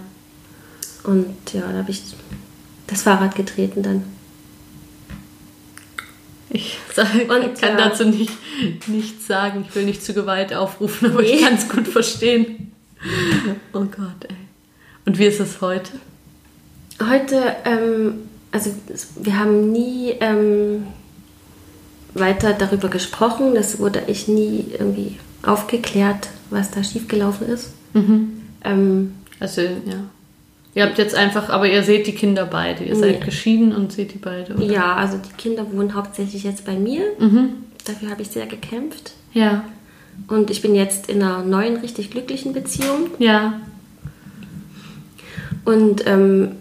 C: Und ja, da habe ich das Fahrrad getreten dann.
A: Ich sag, und, kann ja. dazu nicht, nichts sagen. Ich will nicht zu Gewalt aufrufen, aber nee. ich kann es gut verstehen. Oh Gott, ey. Und wie ist es heute?
C: Heute, ähm, also wir haben nie ähm, weiter darüber gesprochen. Das wurde ich nie irgendwie aufgeklärt, was da schiefgelaufen ist.
A: Mhm. Ähm, also, ja. Ihr habt jetzt einfach, aber ihr seht die Kinder beide. Ihr seid geschieden und seht die beide, oder?
C: Ja, also die Kinder wohnen hauptsächlich jetzt bei mir. Mhm. Dafür habe ich sehr gekämpft.
A: Ja.
C: Und ich bin jetzt in einer neuen, richtig glücklichen Beziehung.
A: Ja.
C: Und ähm,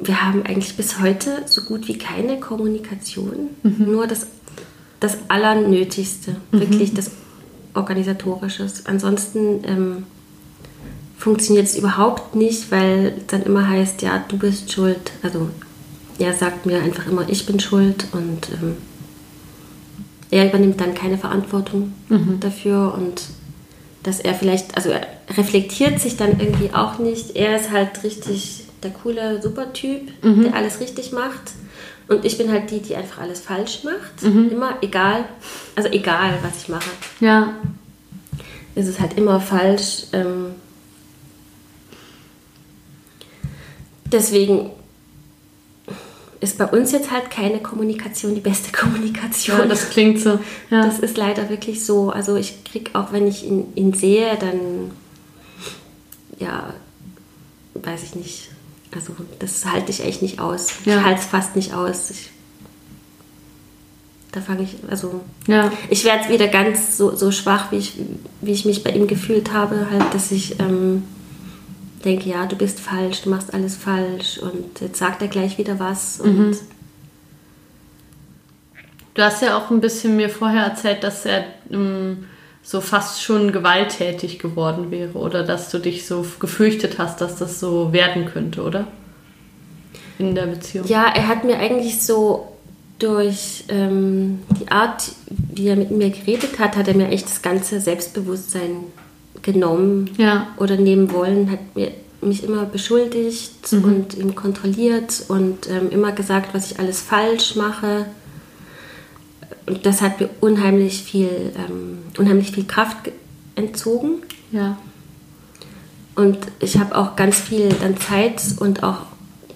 C: wir haben eigentlich bis heute so gut wie keine Kommunikation, mhm. nur das, das Allernötigste, mhm. wirklich das Organisatorische. Ansonsten ähm, funktioniert es überhaupt nicht, weil es dann immer heißt, ja, du bist schuld. Also er sagt mir einfach immer, ich bin schuld und ähm, er übernimmt dann keine Verantwortung mhm. dafür und dass er vielleicht, also er reflektiert sich dann irgendwie auch nicht. Er ist halt richtig der coole Supertyp, mhm. der alles richtig macht. Und ich bin halt die, die einfach alles falsch macht. Mhm. Immer egal, also egal, was ich mache.
A: Ja.
C: Ist es halt immer falsch. Ähm deswegen ist bei uns jetzt halt keine Kommunikation die beste [laughs] Kommunikation. Ja,
A: das klingt so.
C: Ja. Das ist leider wirklich so. Also ich kriege auch, wenn ich ihn, ihn sehe, dann ja, weiß ich nicht, also das halte ich echt nicht aus. Ja. Ich halte es fast nicht aus. Ich, da fange ich, also
A: ja.
C: ich werde wieder ganz so, so schwach, wie ich, wie ich mich bei ihm gefühlt habe, halt, dass ich ähm, denke, ja, du bist falsch, du machst alles falsch und jetzt sagt er gleich wieder was. Und mhm.
A: Du hast ja auch ein bisschen mir vorher erzählt, dass er ähm, so fast schon gewalttätig geworden wäre oder dass du dich so gefürchtet hast, dass das so werden könnte, oder? In der Beziehung.
C: Ja, er hat mir eigentlich so durch ähm, die Art, wie er mit mir geredet hat, hat er mir echt das ganze Selbstbewusstsein genommen ja. oder nehmen wollen, hat mir, mich immer beschuldigt mhm. und ihm kontrolliert und ähm, immer gesagt, was ich alles falsch mache. Und das hat mir unheimlich viel, ähm, unheimlich viel Kraft entzogen.
A: Ja.
C: Und ich habe auch ganz viel dann Zeit und auch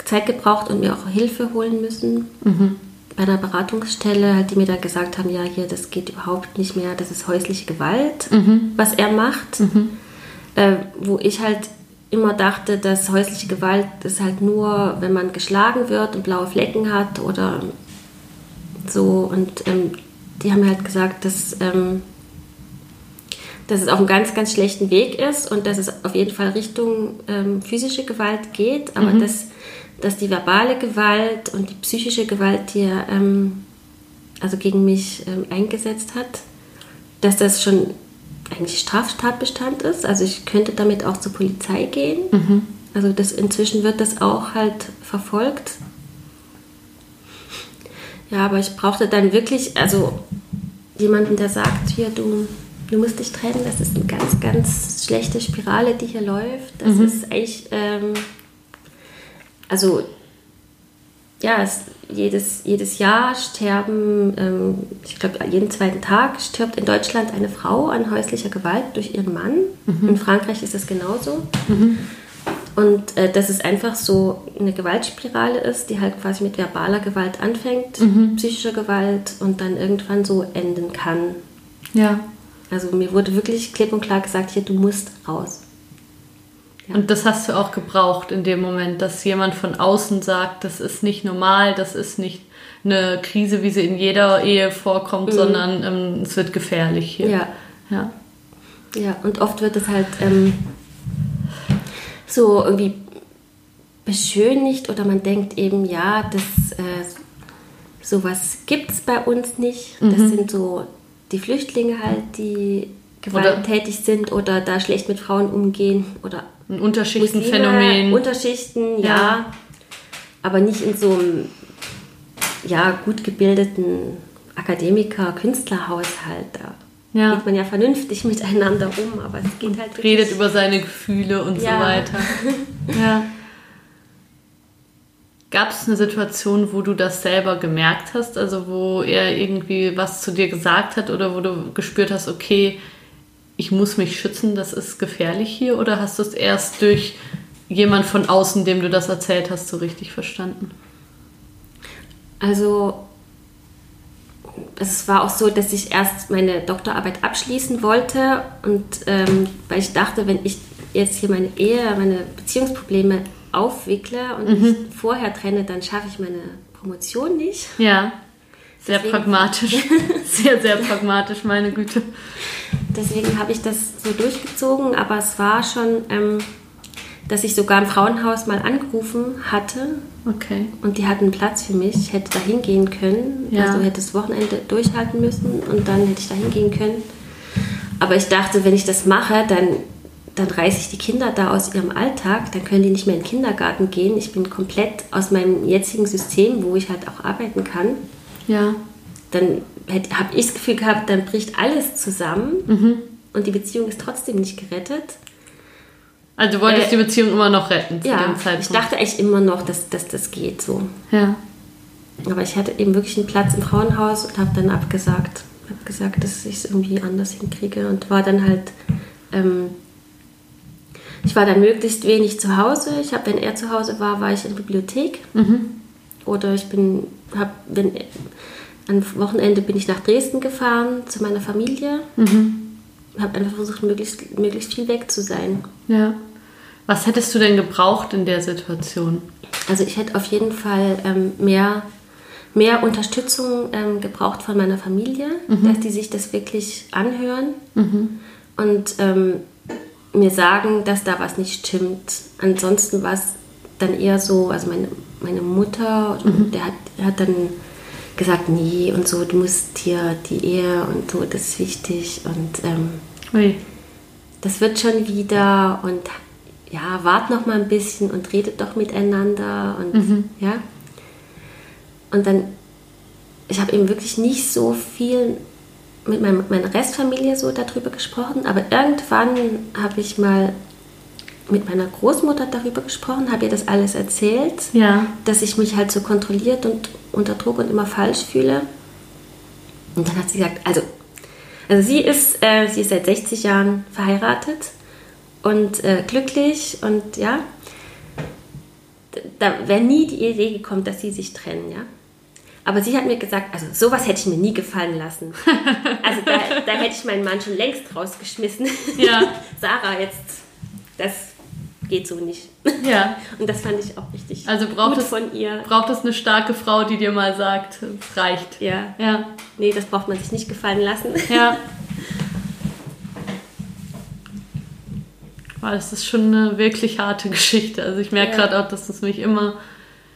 C: Zeit gebraucht und mir auch Hilfe holen müssen. Mhm. Bei einer Beratungsstelle, halt, die mir da gesagt haben, ja, hier, das geht überhaupt nicht mehr, das ist häusliche Gewalt, mhm. was er macht. Mhm. Äh, wo ich halt immer dachte, dass häusliche Gewalt ist halt nur, wenn man geschlagen wird und blaue Flecken hat oder so. Und ähm, die haben halt gesagt, dass, ähm, dass es auf einem ganz, ganz schlechten Weg ist und dass es auf jeden Fall Richtung ähm, physische Gewalt geht, aber mhm. dass, dass die verbale Gewalt und die psychische Gewalt, die er ähm, also gegen mich ähm, eingesetzt hat, dass das schon eigentlich Straftatbestand ist. Also ich könnte damit auch zur Polizei gehen. Mhm. Also das, inzwischen wird das auch halt verfolgt. Ja, aber ich brauchte dann wirklich, also jemanden, der sagt, hier, du, du musst dich trennen, das ist eine ganz, ganz schlechte Spirale, die hier läuft. Das mhm. ist echt, ähm, also ja, es, jedes, jedes Jahr sterben, ähm, ich glaube, jeden zweiten Tag stirbt in Deutschland eine Frau an häuslicher Gewalt durch ihren Mann. Mhm. In Frankreich ist es genauso. Mhm. Und äh, dass es einfach so eine Gewaltspirale ist, die halt quasi mit verbaler Gewalt anfängt, mhm. psychischer Gewalt und dann irgendwann so enden kann.
A: Ja.
C: Also mir wurde wirklich klipp und klar gesagt, hier, du musst raus.
A: Ja. Und das hast du auch gebraucht in dem Moment, dass jemand von außen sagt, das ist nicht normal, das ist nicht eine Krise, wie sie in jeder Ehe vorkommt, mhm. sondern ähm, es wird gefährlich hier.
C: Ja. ja. Ja, und oft wird es halt ähm, so irgendwie beschönigt oder man denkt eben, ja, das äh, sowas gibt es bei uns nicht. Mhm. Das sind so die Flüchtlinge halt, die gewalttätig oder, sind oder da schlecht mit Frauen umgehen oder
A: ein Unterschichtenphänomen.
C: Unterschichten, ja. ja. Aber nicht in so einem ja, gut gebildeten Akademiker-Künstlerhaushalt. Da ja. geht man ja vernünftig miteinander um, aber es geht halt.
A: Redet über seine Gefühle und ja. so weiter. [laughs] ja. Gab es eine Situation, wo du das selber gemerkt hast, also wo er irgendwie was zu dir gesagt hat oder wo du gespürt hast, okay, ich muss mich schützen, das ist gefährlich hier? Oder hast du es erst durch jemand von außen, dem du das erzählt hast, so richtig verstanden?
C: Also es war auch so, dass ich erst meine Doktorarbeit abschließen wollte und ähm, weil ich dachte, wenn ich jetzt hier meine Ehe, meine Beziehungsprobleme aufwickle und mhm. vorher trenne, dann schaffe ich meine Promotion nicht.
A: Ja. Sehr Deswegen. pragmatisch. [laughs] sehr, sehr pragmatisch, meine Güte.
C: Deswegen habe ich das so durchgezogen, aber es war schon, ähm, dass ich sogar im Frauenhaus mal angerufen hatte.
A: Okay.
C: Und die hatten Platz für mich. Ich hätte da hingehen können. Ja. Also hätte das Wochenende durchhalten müssen und dann hätte ich da hingehen können. Aber ich dachte, wenn ich das mache, dann, dann reiße ich die Kinder da aus ihrem Alltag. Dann können die nicht mehr in den Kindergarten gehen. Ich bin komplett aus meinem jetzigen System, wo ich halt auch arbeiten kann
A: ja.
C: Dann habe ich das Gefühl gehabt, dann bricht alles zusammen mhm. und die Beziehung ist trotzdem nicht gerettet.
A: Also du wolltest äh, die Beziehung immer noch retten
C: zu ja, dem Zeitpunkt? ich dachte echt immer noch, dass, dass das geht so.
A: Ja.
C: Aber ich hatte eben wirklich einen Platz im Frauenhaus und habe dann abgesagt. Habe gesagt, dass ich es irgendwie anders hinkriege und war dann halt... Ähm, ich war dann möglichst wenig zu Hause. Ich habe, wenn er zu Hause war, war ich in der Bibliothek. Mhm. Oder ich bin, hab, wenn, am Wochenende bin ich nach Dresden gefahren zu meiner Familie. Mhm. Habe einfach versucht, möglichst, möglichst viel weg zu sein.
A: Ja. Was hättest du denn gebraucht in der Situation?
C: Also ich hätte auf jeden Fall ähm, mehr, mehr Unterstützung ähm, gebraucht von meiner Familie, mhm. dass die sich das wirklich anhören. Mhm. Und ähm, mir sagen, dass da was nicht stimmt. Ansonsten war es dann eher so, also meine, meine Mutter, mhm. der, hat, der hat dann gesagt, nee und so, du musst hier die Ehe und so, das ist wichtig und ähm, das wird schon wieder und ja, wart noch mal ein bisschen und redet doch miteinander und mhm. ja. Und dann, ich habe eben wirklich nicht so viel mit meinem, meiner Restfamilie so darüber gesprochen, aber irgendwann habe ich mal mit meiner Großmutter darüber gesprochen, habe ihr das alles erzählt, ja. dass ich mich halt so kontrolliert und unter Druck und immer falsch fühle. Und dann hat sie gesagt, also, also sie ist, äh, sie ist seit 60 Jahren verheiratet und äh, glücklich und ja, da wäre nie die Idee gekommen, dass sie sich trennen, ja. Aber sie hat mir gesagt, also sowas hätte ich mir nie gefallen lassen. [laughs] Also da, da hätte ich meinen Mann schon längst rausgeschmissen. Ja. [laughs] Sarah, jetzt, das geht so nicht. Ja. [laughs] Und das fand ich auch richtig
A: also braucht gut es, von ihr. Braucht es eine starke Frau, die dir mal sagt, es reicht.
C: Ja. Ja. Nee, das braucht man sich nicht gefallen lassen. Ja. [laughs]
A: Weil es ist schon eine wirklich harte Geschichte. Also ich merke ja. gerade auch, dass das mich immer,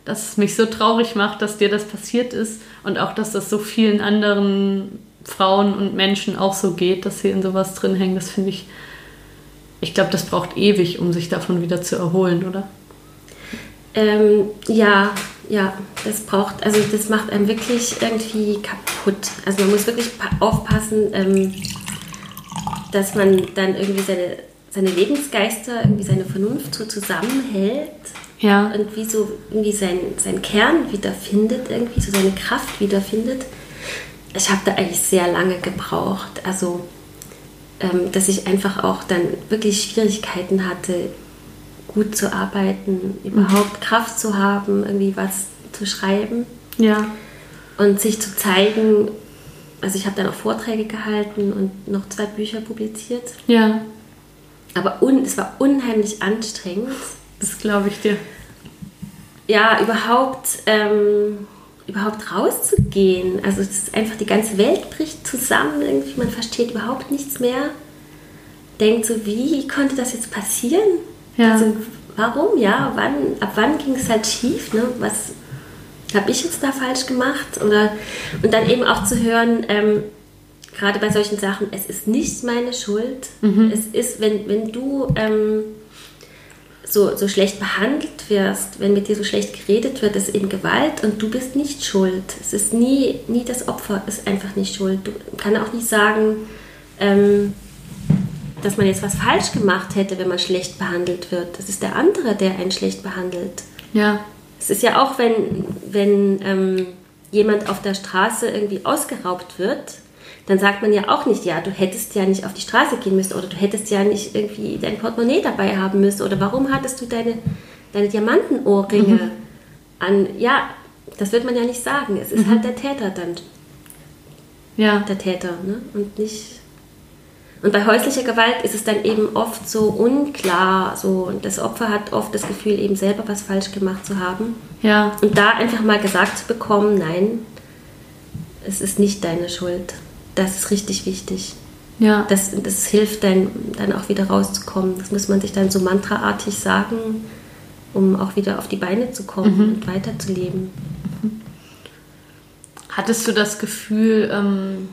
A: dass es mich so traurig macht, dass dir das passiert ist und auch, dass das so vielen anderen Frauen und Menschen auch so geht, dass sie in sowas drin hängen. Das finde ich, ich glaube, das braucht ewig, um sich davon wieder zu erholen, oder?
C: Ähm, ja, ja, das braucht, also das macht einem wirklich irgendwie kaputt. Also man muss wirklich aufpassen, ähm, dass man dann irgendwie seine seine Lebensgeister, irgendwie seine Vernunft so zusammenhält. Ja. Und wie so irgendwie sein, sein Kern wiederfindet, irgendwie so seine Kraft wiederfindet. Ich habe da eigentlich sehr lange gebraucht. Also, dass ich einfach auch dann wirklich Schwierigkeiten hatte, gut zu arbeiten, überhaupt. Kraft zu haben, irgendwie was zu schreiben. Ja. Und sich zu zeigen. Also ich habe dann auch Vorträge gehalten und noch zwei Bücher publiziert. Ja. Aber un, es war unheimlich anstrengend.
A: Das glaube ich dir.
C: Ja, überhaupt, ähm, überhaupt rauszugehen. Also es ist einfach, die ganze Welt bricht zusammen. Irgendwie, man versteht überhaupt nichts mehr. Denkt so, wie konnte das jetzt passieren? Ja. Also warum, ja, wann, ab wann ging es halt schief? Ne? Was habe ich jetzt da falsch gemacht? Oder, und dann eben auch zu hören, ähm, gerade bei solchen Sachen, es ist nicht meine Schuld. Mhm. Es ist, wenn, wenn du ähm, so, so schlecht behandelt wirst, wenn mit dir so schlecht geredet wird, ist eben Gewalt und du bist nicht schuld. Es ist nie, nie das Opfer, ist einfach nicht schuld. Du kannst auch nicht sagen, ähm, dass man jetzt was falsch gemacht hätte, wenn man schlecht behandelt wird. Das ist der andere, der einen schlecht behandelt. Ja. Es ist ja auch, wenn, wenn ähm, jemand auf der Straße irgendwie ausgeraubt wird, dann sagt man ja auch nicht, ja, du hättest ja nicht auf die Straße gehen müssen oder du hättest ja nicht irgendwie dein Portemonnaie dabei haben müssen oder warum hattest du deine, deine Diamantenohrringe mhm. an? Ja, das wird man ja nicht sagen. Es ist mhm. halt der Täter dann. Ja. Der Täter, ne? Und nicht. Und bei häuslicher Gewalt ist es dann eben oft so unklar, so und das Opfer hat oft das Gefühl, eben selber was falsch gemacht zu haben. Ja. Und da einfach mal gesagt zu bekommen, nein, es ist nicht deine Schuld das ist richtig wichtig. Ja. Das, das hilft dann, dann auch wieder rauszukommen. Das muss man sich dann so mantraartig sagen, um auch wieder auf die Beine zu kommen mhm. und weiterzuleben.
A: Hattest du das Gefühl, ähm,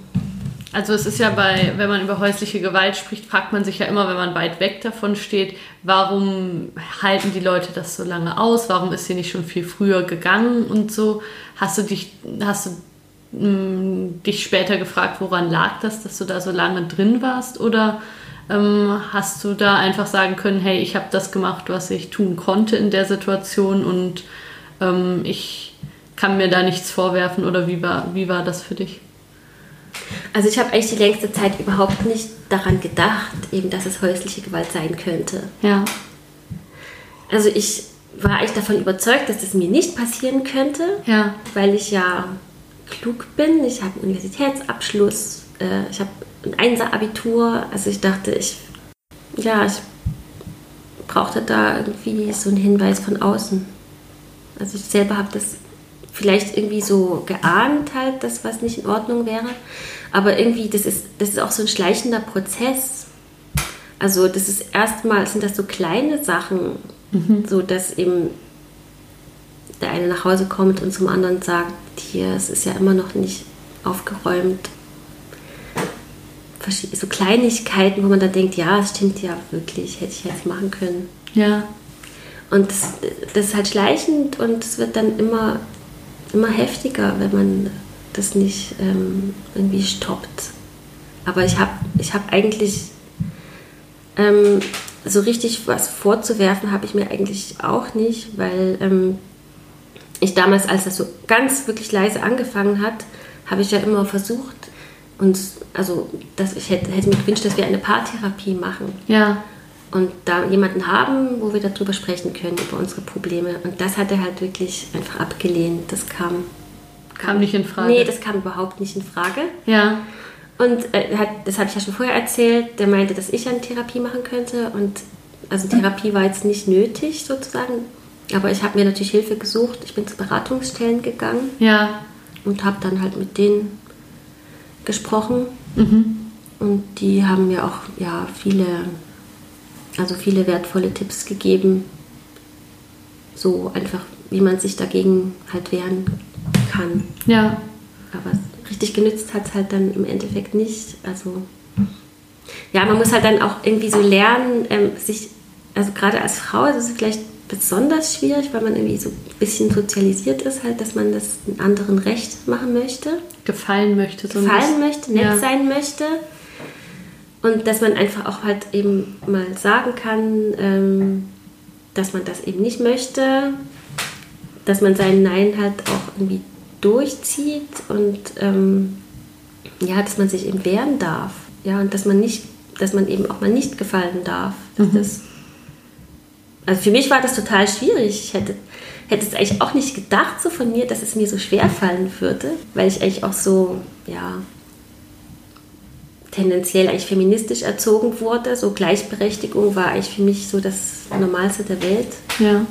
A: also es ist ja bei, wenn man über häusliche Gewalt spricht, fragt man sich ja immer, wenn man weit weg davon steht, warum halten die Leute das so lange aus? Warum ist sie nicht schon viel früher gegangen und so? Hast du dich, hast du dich später gefragt, woran lag das, dass du da so lange drin warst? Oder ähm, hast du da einfach sagen können, hey, ich habe das gemacht, was ich tun konnte in der Situation und ähm, ich kann mir da nichts vorwerfen? Oder wie war, wie war das für dich?
C: Also ich habe eigentlich die längste Zeit überhaupt nicht daran gedacht, eben, dass es häusliche Gewalt sein könnte. Ja. Also ich war eigentlich davon überzeugt, dass es das mir nicht passieren könnte, ja. weil ich ja klug bin. Ich habe einen Universitätsabschluss, äh, ich habe ein Einser-Abitur. Also ich dachte, ich, ja, ich brauchte da irgendwie so einen Hinweis von außen. Also ich selber habe das vielleicht irgendwie so geahnt halt, dass was nicht in Ordnung wäre. Aber irgendwie, das ist, das ist auch so ein schleichender Prozess. Also das ist erstmal, sind das so kleine Sachen, mhm. so dass eben der eine nach Hause kommt und zum anderen sagt, hier, es ist ja immer noch nicht aufgeräumt. So Kleinigkeiten, wo man dann denkt, ja, es stimmt ja wirklich, hätte ich jetzt machen können.
A: Ja.
C: Und das, das ist halt schleichend und es wird dann immer, immer heftiger, wenn man das nicht ähm, irgendwie stoppt. Aber ich habe ich hab eigentlich ähm, so richtig was vorzuwerfen, habe ich mir eigentlich auch nicht, weil ähm, ich damals, als das so ganz wirklich leise angefangen hat, habe ich ja immer versucht, und also dass ich hätte, hätte mir gewünscht, dass wir eine Paartherapie machen.
A: Ja.
C: Und da jemanden haben, wo wir darüber sprechen können, über unsere Probleme. Und das hat er halt wirklich einfach abgelehnt. Das kam.
A: Kam nicht in Frage.
C: Nee, das kam überhaupt nicht in Frage.
A: Ja.
C: Und äh, hat, das habe ich ja schon vorher erzählt. Der meinte, dass ich eine Therapie machen könnte. Und also Therapie war jetzt nicht nötig sozusagen. Aber ich habe mir natürlich Hilfe gesucht. Ich bin zu Beratungsstellen gegangen.
A: Ja.
C: Und habe dann halt mit denen gesprochen.
A: Mhm.
C: Und die haben mir auch ja, viele, also viele wertvolle Tipps gegeben. So einfach, wie man sich dagegen halt wehren kann.
A: Ja.
C: Aber richtig genützt hat es halt dann im Endeffekt nicht. Also ja, man muss halt dann auch irgendwie so lernen, ähm, sich, also gerade als Frau ist es vielleicht besonders schwierig, weil man irgendwie so ein bisschen sozialisiert ist, halt, dass man das anderen recht machen möchte.
A: Gefallen möchte.
C: So Gefallen möchte, nett ja. sein möchte. Und dass man einfach auch halt eben mal sagen kann, ähm, dass man das eben nicht möchte, dass man sein Nein halt auch irgendwie durchzieht und ähm, ja, dass man sich eben wehren darf. Ja, und dass man nicht, dass man eben auch mal nicht gefallen darf. Mhm. Das also für mich war das total schwierig. Ich hätte, hätte es eigentlich auch nicht gedacht so von mir, dass es mir so schwer fallen würde, weil ich eigentlich auch so, ja, tendenziell eigentlich feministisch erzogen wurde. So Gleichberechtigung war eigentlich für mich so das Normalste der Welt.
A: Ja.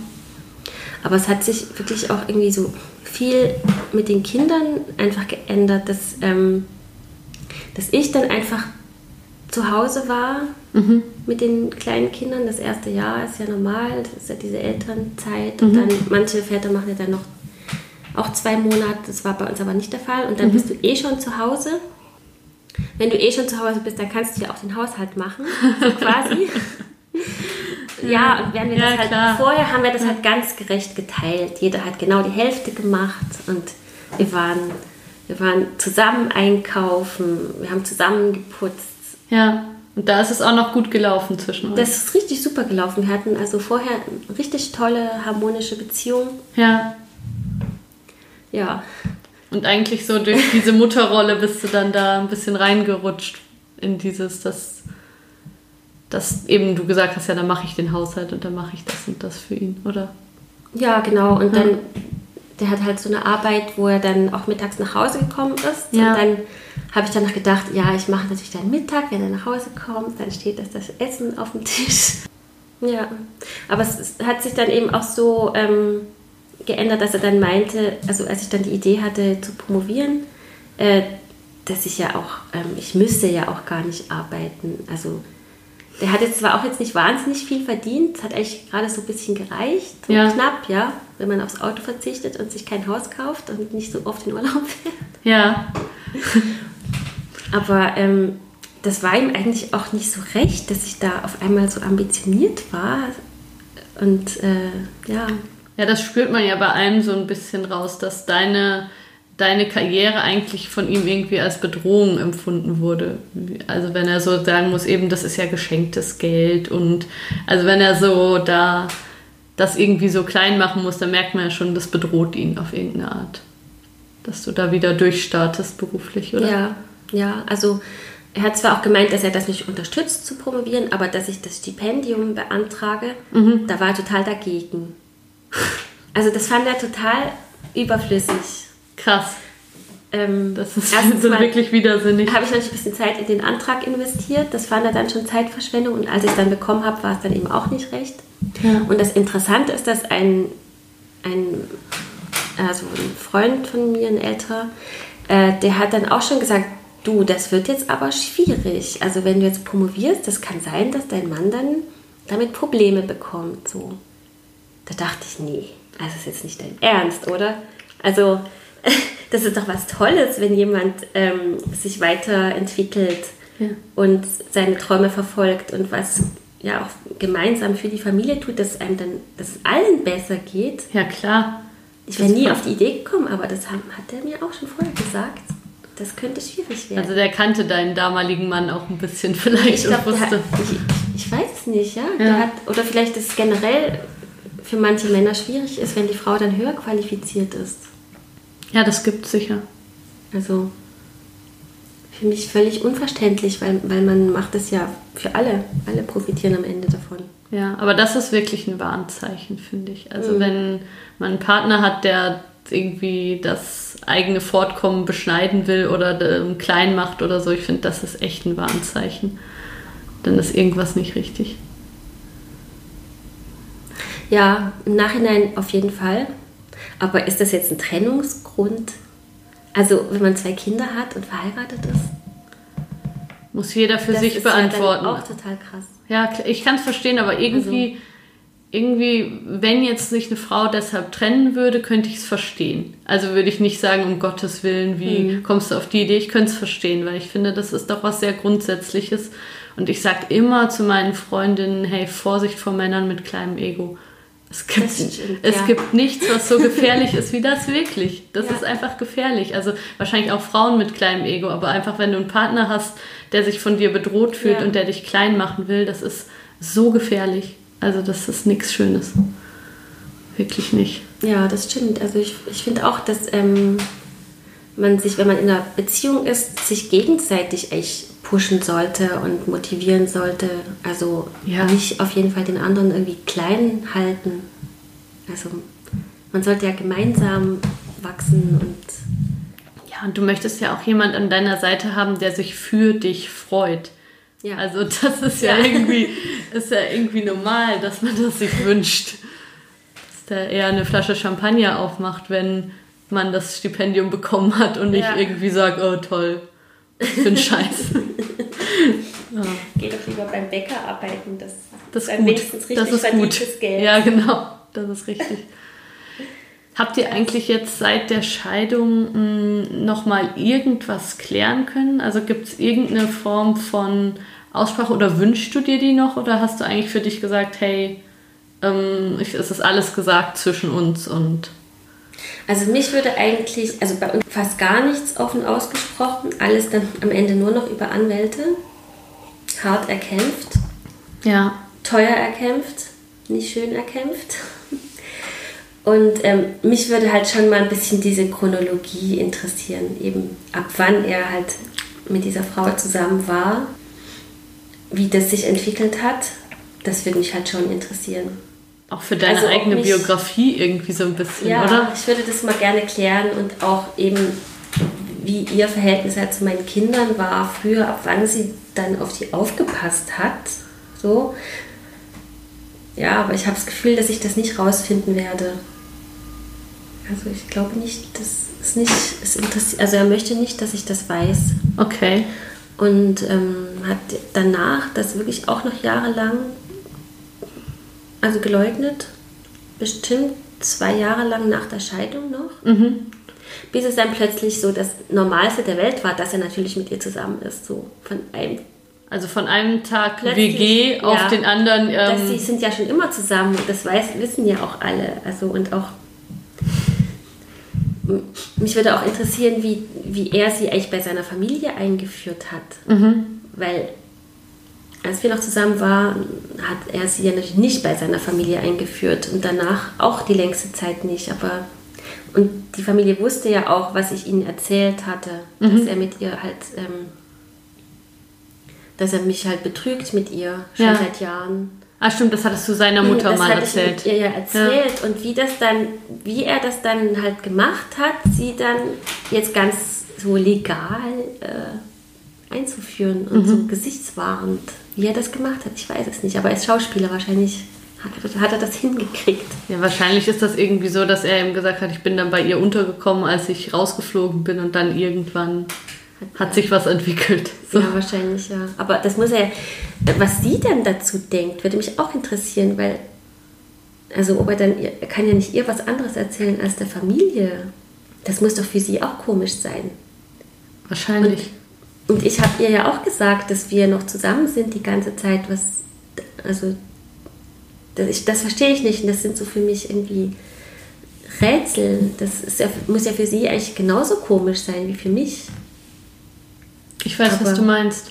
C: Aber es hat sich wirklich auch irgendwie so viel mit den Kindern einfach geändert, dass, ähm, dass ich dann einfach zu Hause war
A: mhm.
C: mit den kleinen Kindern. Das erste Jahr ist ja normal, das ist ja diese Elternzeit. Und mhm. dann manche Väter machen ja dann noch auch zwei Monate, das war bei uns aber nicht der Fall. Und dann mhm. bist du eh schon zu Hause. Wenn du eh schon zu Hause bist, dann kannst du ja auch den Haushalt machen, so [laughs] quasi. ja, und während wir ja, das halt klar. vorher haben wir das halt ganz gerecht geteilt. Jeder hat genau die Hälfte gemacht und wir waren, wir waren zusammen einkaufen, wir haben zusammen geputzt
A: ja, und da ist es auch noch gut gelaufen zwischen
C: uns. Das ist richtig super gelaufen. Wir hatten also vorher eine richtig tolle, harmonische Beziehung.
A: Ja.
C: Ja.
A: Und eigentlich so durch diese Mutterrolle bist du dann da ein bisschen reingerutscht in dieses, dass, dass eben du gesagt hast, ja, dann mache ich den Haushalt und dann mache ich das und das für ihn, oder?
C: Ja, genau. Und ja. dann, der hat halt so eine Arbeit, wo er dann auch mittags nach Hause gekommen ist.
A: Ja.
C: Und dann habe ich dann noch gedacht, ja, ich mache natürlich dann Mittag, wenn er nach Hause kommt, dann steht das, das Essen auf dem Tisch. [laughs] Ja, aber es, es hat sich dann eben auch so ähm, geändert, dass er dann meinte, also als ich dann die Idee hatte zu promovieren, äh, dass ich ja auch, ähm, ich müsste ja auch gar nicht arbeiten. Also der hat jetzt zwar auch jetzt nicht wahnsinnig viel verdient, hat eigentlich gerade so ein bisschen gereicht, so
A: ja.
C: knapp, ja, wenn man aufs Auto verzichtet und sich kein Haus kauft und nicht so oft in Urlaub [laughs] fährt.
A: Ja.
C: Aber ähm, das war ihm eigentlich auch nicht so recht, dass ich da auf einmal so ambitioniert war. Und äh, ja.
A: Ja, das spürt man ja bei allem so ein bisschen raus, dass deine, deine Karriere eigentlich von ihm irgendwie als Bedrohung empfunden wurde. Also wenn er so sagen muss, eben, das ist ja geschenktes Geld und also wenn er so da das irgendwie so klein machen muss, dann merkt man ja schon, das bedroht ihn auf irgendeine Art. Dass du da wieder durchstartest beruflich, oder?
C: Ja, ja, also er hat zwar auch gemeint, dass er das nicht unterstützt zu promovieren, aber dass ich das Stipendium beantrage,
A: mhm.
C: da war er total dagegen. Also das fand er total überflüssig.
A: Krass.
C: Ähm,
A: das ist [laughs] so wirklich widersinnig.
C: Habe ich natürlich ein bisschen Zeit in den Antrag investiert. Das fand er dann schon Zeitverschwendung. Und als ich es dann bekommen habe, war es dann eben auch nicht recht.
A: Ja.
C: Und das Interessante ist, dass ein, ein, also ein Freund von mir, ein älterer, äh, der hat dann auch schon gesagt, du, das wird jetzt aber schwierig. Also wenn du jetzt promovierst, das kann sein, dass dein Mann dann damit Probleme bekommt. So. Da dachte ich, nee, also ist jetzt nicht dein Ernst, oder? Also [laughs] das ist doch was Tolles, wenn jemand ähm, sich weiterentwickelt ja. und seine Träume verfolgt und was ja auch gemeinsam für die Familie tut, dass einem dann, dass es allen besser geht.
A: Ja, klar.
C: Ich wäre nie auf die Idee gekommen, aber das hat, hat er mir auch schon vorher gesagt. Das könnte schwierig werden.
A: Also der kannte deinen damaligen Mann auch ein bisschen vielleicht
C: ich glaub, und wusste. Hat, ich, ich, weiß es nicht, ja. ja. Hat, oder vielleicht ist es generell für manche Männer schwierig ist, wenn die Frau dann höher qualifiziert ist.
A: Ja, das gibt es sicher.
C: Also für mich völlig unverständlich, weil, weil man macht es ja für alle. Alle profitieren am Ende davon.
A: Ja, aber das ist wirklich ein Warnzeichen, finde ich. Also mhm. wenn man einen Partner hat, der irgendwie das eigene Fortkommen beschneiden will oder klein macht oder so, ich finde, das ist echt ein Warnzeichen. Dann ist irgendwas nicht richtig.
C: Ja, im Nachhinein auf jeden Fall. Aber ist das jetzt ein Trennungsgrund? Also, wenn man zwei Kinder hat und verheiratet ist?
A: Muss jeder für das sich beantworten.
C: Das ist auch total krass.
A: Ja, ich kann es verstehen, aber irgendwie, also. Irgendwie, wenn jetzt sich eine Frau deshalb trennen würde, könnte ich es verstehen. Also würde ich nicht sagen, um Gottes Willen, wie mhm. kommst du auf die Idee? Ich könnte es verstehen, weil ich finde, das ist doch was sehr Grundsätzliches. Und ich sage immer zu meinen Freundinnen, hey, Vorsicht vor Männern mit kleinem Ego. Es gibt, stimmt, es ja. gibt nichts, was so [laughs] gefährlich ist wie das wirklich. Das ja. ist einfach gefährlich. Also wahrscheinlich auch Frauen mit kleinem Ego, aber einfach wenn du einen Partner hast, der sich von dir bedroht fühlt ja. und der dich klein machen will, das ist so gefährlich. Also das ist nichts Schönes. Wirklich nicht.
C: Ja, das stimmt. Also ich, ich finde auch, dass ähm, man sich, wenn man in einer Beziehung ist, sich gegenseitig echt pushen sollte und motivieren sollte. Also ja. nicht auf jeden Fall den anderen irgendwie klein halten. Also man sollte ja gemeinsam wachsen und.
A: Ja, und du möchtest ja auch jemand an deiner Seite haben, der sich für dich freut. Ja. Also das ist ja, ja, [laughs] irgendwie, ist ja irgendwie normal, dass man das sich wünscht. Dass der eher eine Flasche Champagner aufmacht, wenn man das Stipendium bekommen hat und nicht ja. irgendwie sagt, oh toll, für einen Scheiß. [laughs]
C: ja. Geh doch lieber beim Bäcker arbeiten, das,
A: das ist gut. wenigstens richtig das ist gut. Geld. Ja, genau, das ist richtig. Habt ihr eigentlich jetzt seit der Scheidung hm, nochmal irgendwas klären können? Also gibt es irgendeine Form von Aussprache oder wünschst du dir die noch oder hast du eigentlich für dich gesagt, hey, ähm, es ist alles gesagt zwischen uns und
C: also mich würde eigentlich, also bei uns fast gar nichts offen ausgesprochen, alles dann am Ende nur noch über Anwälte. Hart erkämpft.
A: Ja.
C: Teuer erkämpft, nicht schön erkämpft. Und ähm, mich würde halt schon mal ein bisschen diese Chronologie interessieren, eben ab wann er halt mit dieser Frau zusammen war, wie das sich entwickelt hat. Das würde mich halt schon interessieren.
A: Auch für deine also eigene mich, Biografie irgendwie so ein bisschen,
C: ja,
A: oder?
C: ich würde das mal gerne klären und auch eben, wie ihr Verhältnis halt zu meinen Kindern war früher, ab wann sie dann auf die aufgepasst hat. So. Ja, aber ich habe das Gefühl, dass ich das nicht rausfinden werde. Also ich glaube nicht, dass es nicht, es interessiert, also er möchte nicht, dass ich das weiß.
A: Okay.
C: Und ähm, hat danach das wirklich auch noch jahrelang also geleugnet, bestimmt zwei Jahre lang nach der Scheidung noch. Mhm. Bis es dann plötzlich so das Normalste der Welt war, dass er natürlich mit ihr zusammen ist. So von einem
A: also von einem Tag WG auf ja, den anderen.
C: Ähm sie sind ja schon immer zusammen und das weiß, wissen ja auch alle. Also und auch mich würde auch interessieren, wie, wie er sie eigentlich bei seiner Familie eingeführt hat. Mhm. Weil als wir noch zusammen waren, hat er sie ja natürlich nicht bei seiner Familie eingeführt und danach auch die längste Zeit nicht. Aber und die Familie wusste ja auch, was ich ihnen erzählt hatte, mhm. dass er mit ihr halt, ähm, dass er mich halt betrügt mit ihr schon ja. seit Jahren.
A: Ah, stimmt, das hattest du seiner Mutter das mal erzählt.
C: Ihr ja erzählt ja. und wie das dann, wie er das dann halt gemacht hat, sie dann jetzt ganz so legal äh, einzuführen und mhm. so gesichtswahrend wie er das gemacht hat, ich weiß es nicht. Aber als Schauspieler wahrscheinlich hat, hat er das [laughs] hingekriegt.
A: Ja, wahrscheinlich ist das irgendwie so, dass er ihm gesagt hat, ich bin dann bei ihr untergekommen, als ich rausgeflogen bin und dann irgendwann hat, sich was entwickelt.
C: So. Ja, wahrscheinlich, ja. Aber das muss er, was sie denn dazu denkt, würde mich auch interessieren, weil, also ob er dann, er kann ja nicht ihr was anderes erzählen als der Familie. Das muss doch für sie auch komisch sein.
A: Wahrscheinlich.
C: Und, und ich habe ihr ja auch gesagt, dass wir noch zusammen sind die ganze Zeit, was, also, das, ich, das verstehe ich nicht und das sind so für mich irgendwie Rätsel. Das ja, muss ja für sie eigentlich genauso komisch sein wie für mich.
A: Ich weiß, Aber was du meinst.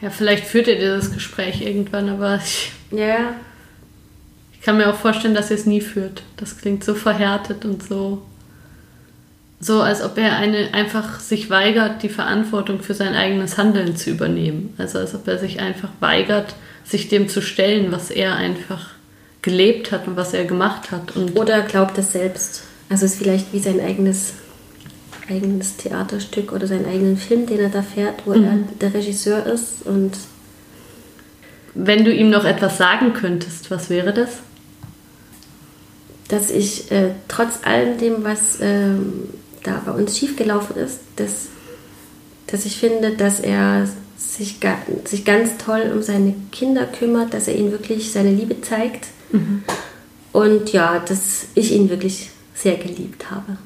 A: Ja, vielleicht führt ihr dieses Gespräch irgendwann, aber ich.
C: Ja.
A: Ich kann mir auch vorstellen, dass ihr es nie führt. Das klingt so verhärtet und so. So, als ob er eine, einfach sich weigert, die Verantwortung für sein eigenes Handeln zu übernehmen. Also, als ob er sich einfach weigert, sich dem zu stellen, was er einfach gelebt hat und was er gemacht hat. Und
C: Oder glaubt es selbst. Also, es ist vielleicht wie sein eigenes eigenes Theaterstück oder seinen eigenen Film, den er da fährt, wo mhm. er der Regisseur ist. Und
A: wenn du ihm noch etwas sagen könntest, was wäre das?
C: Dass ich äh, trotz allem dem, was äh, da bei uns schiefgelaufen ist, dass, dass ich finde, dass er sich, sich ganz toll um seine Kinder kümmert, dass er ihnen wirklich seine Liebe zeigt. Mhm. Und ja, dass ich ihn wirklich sehr geliebt habe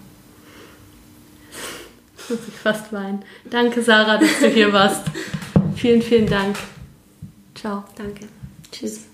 A: muss [laughs] ich fast weinen. Danke, Sarah, dass du hier warst. [laughs] vielen, vielen Dank. Ciao.
C: Danke. Tschüss.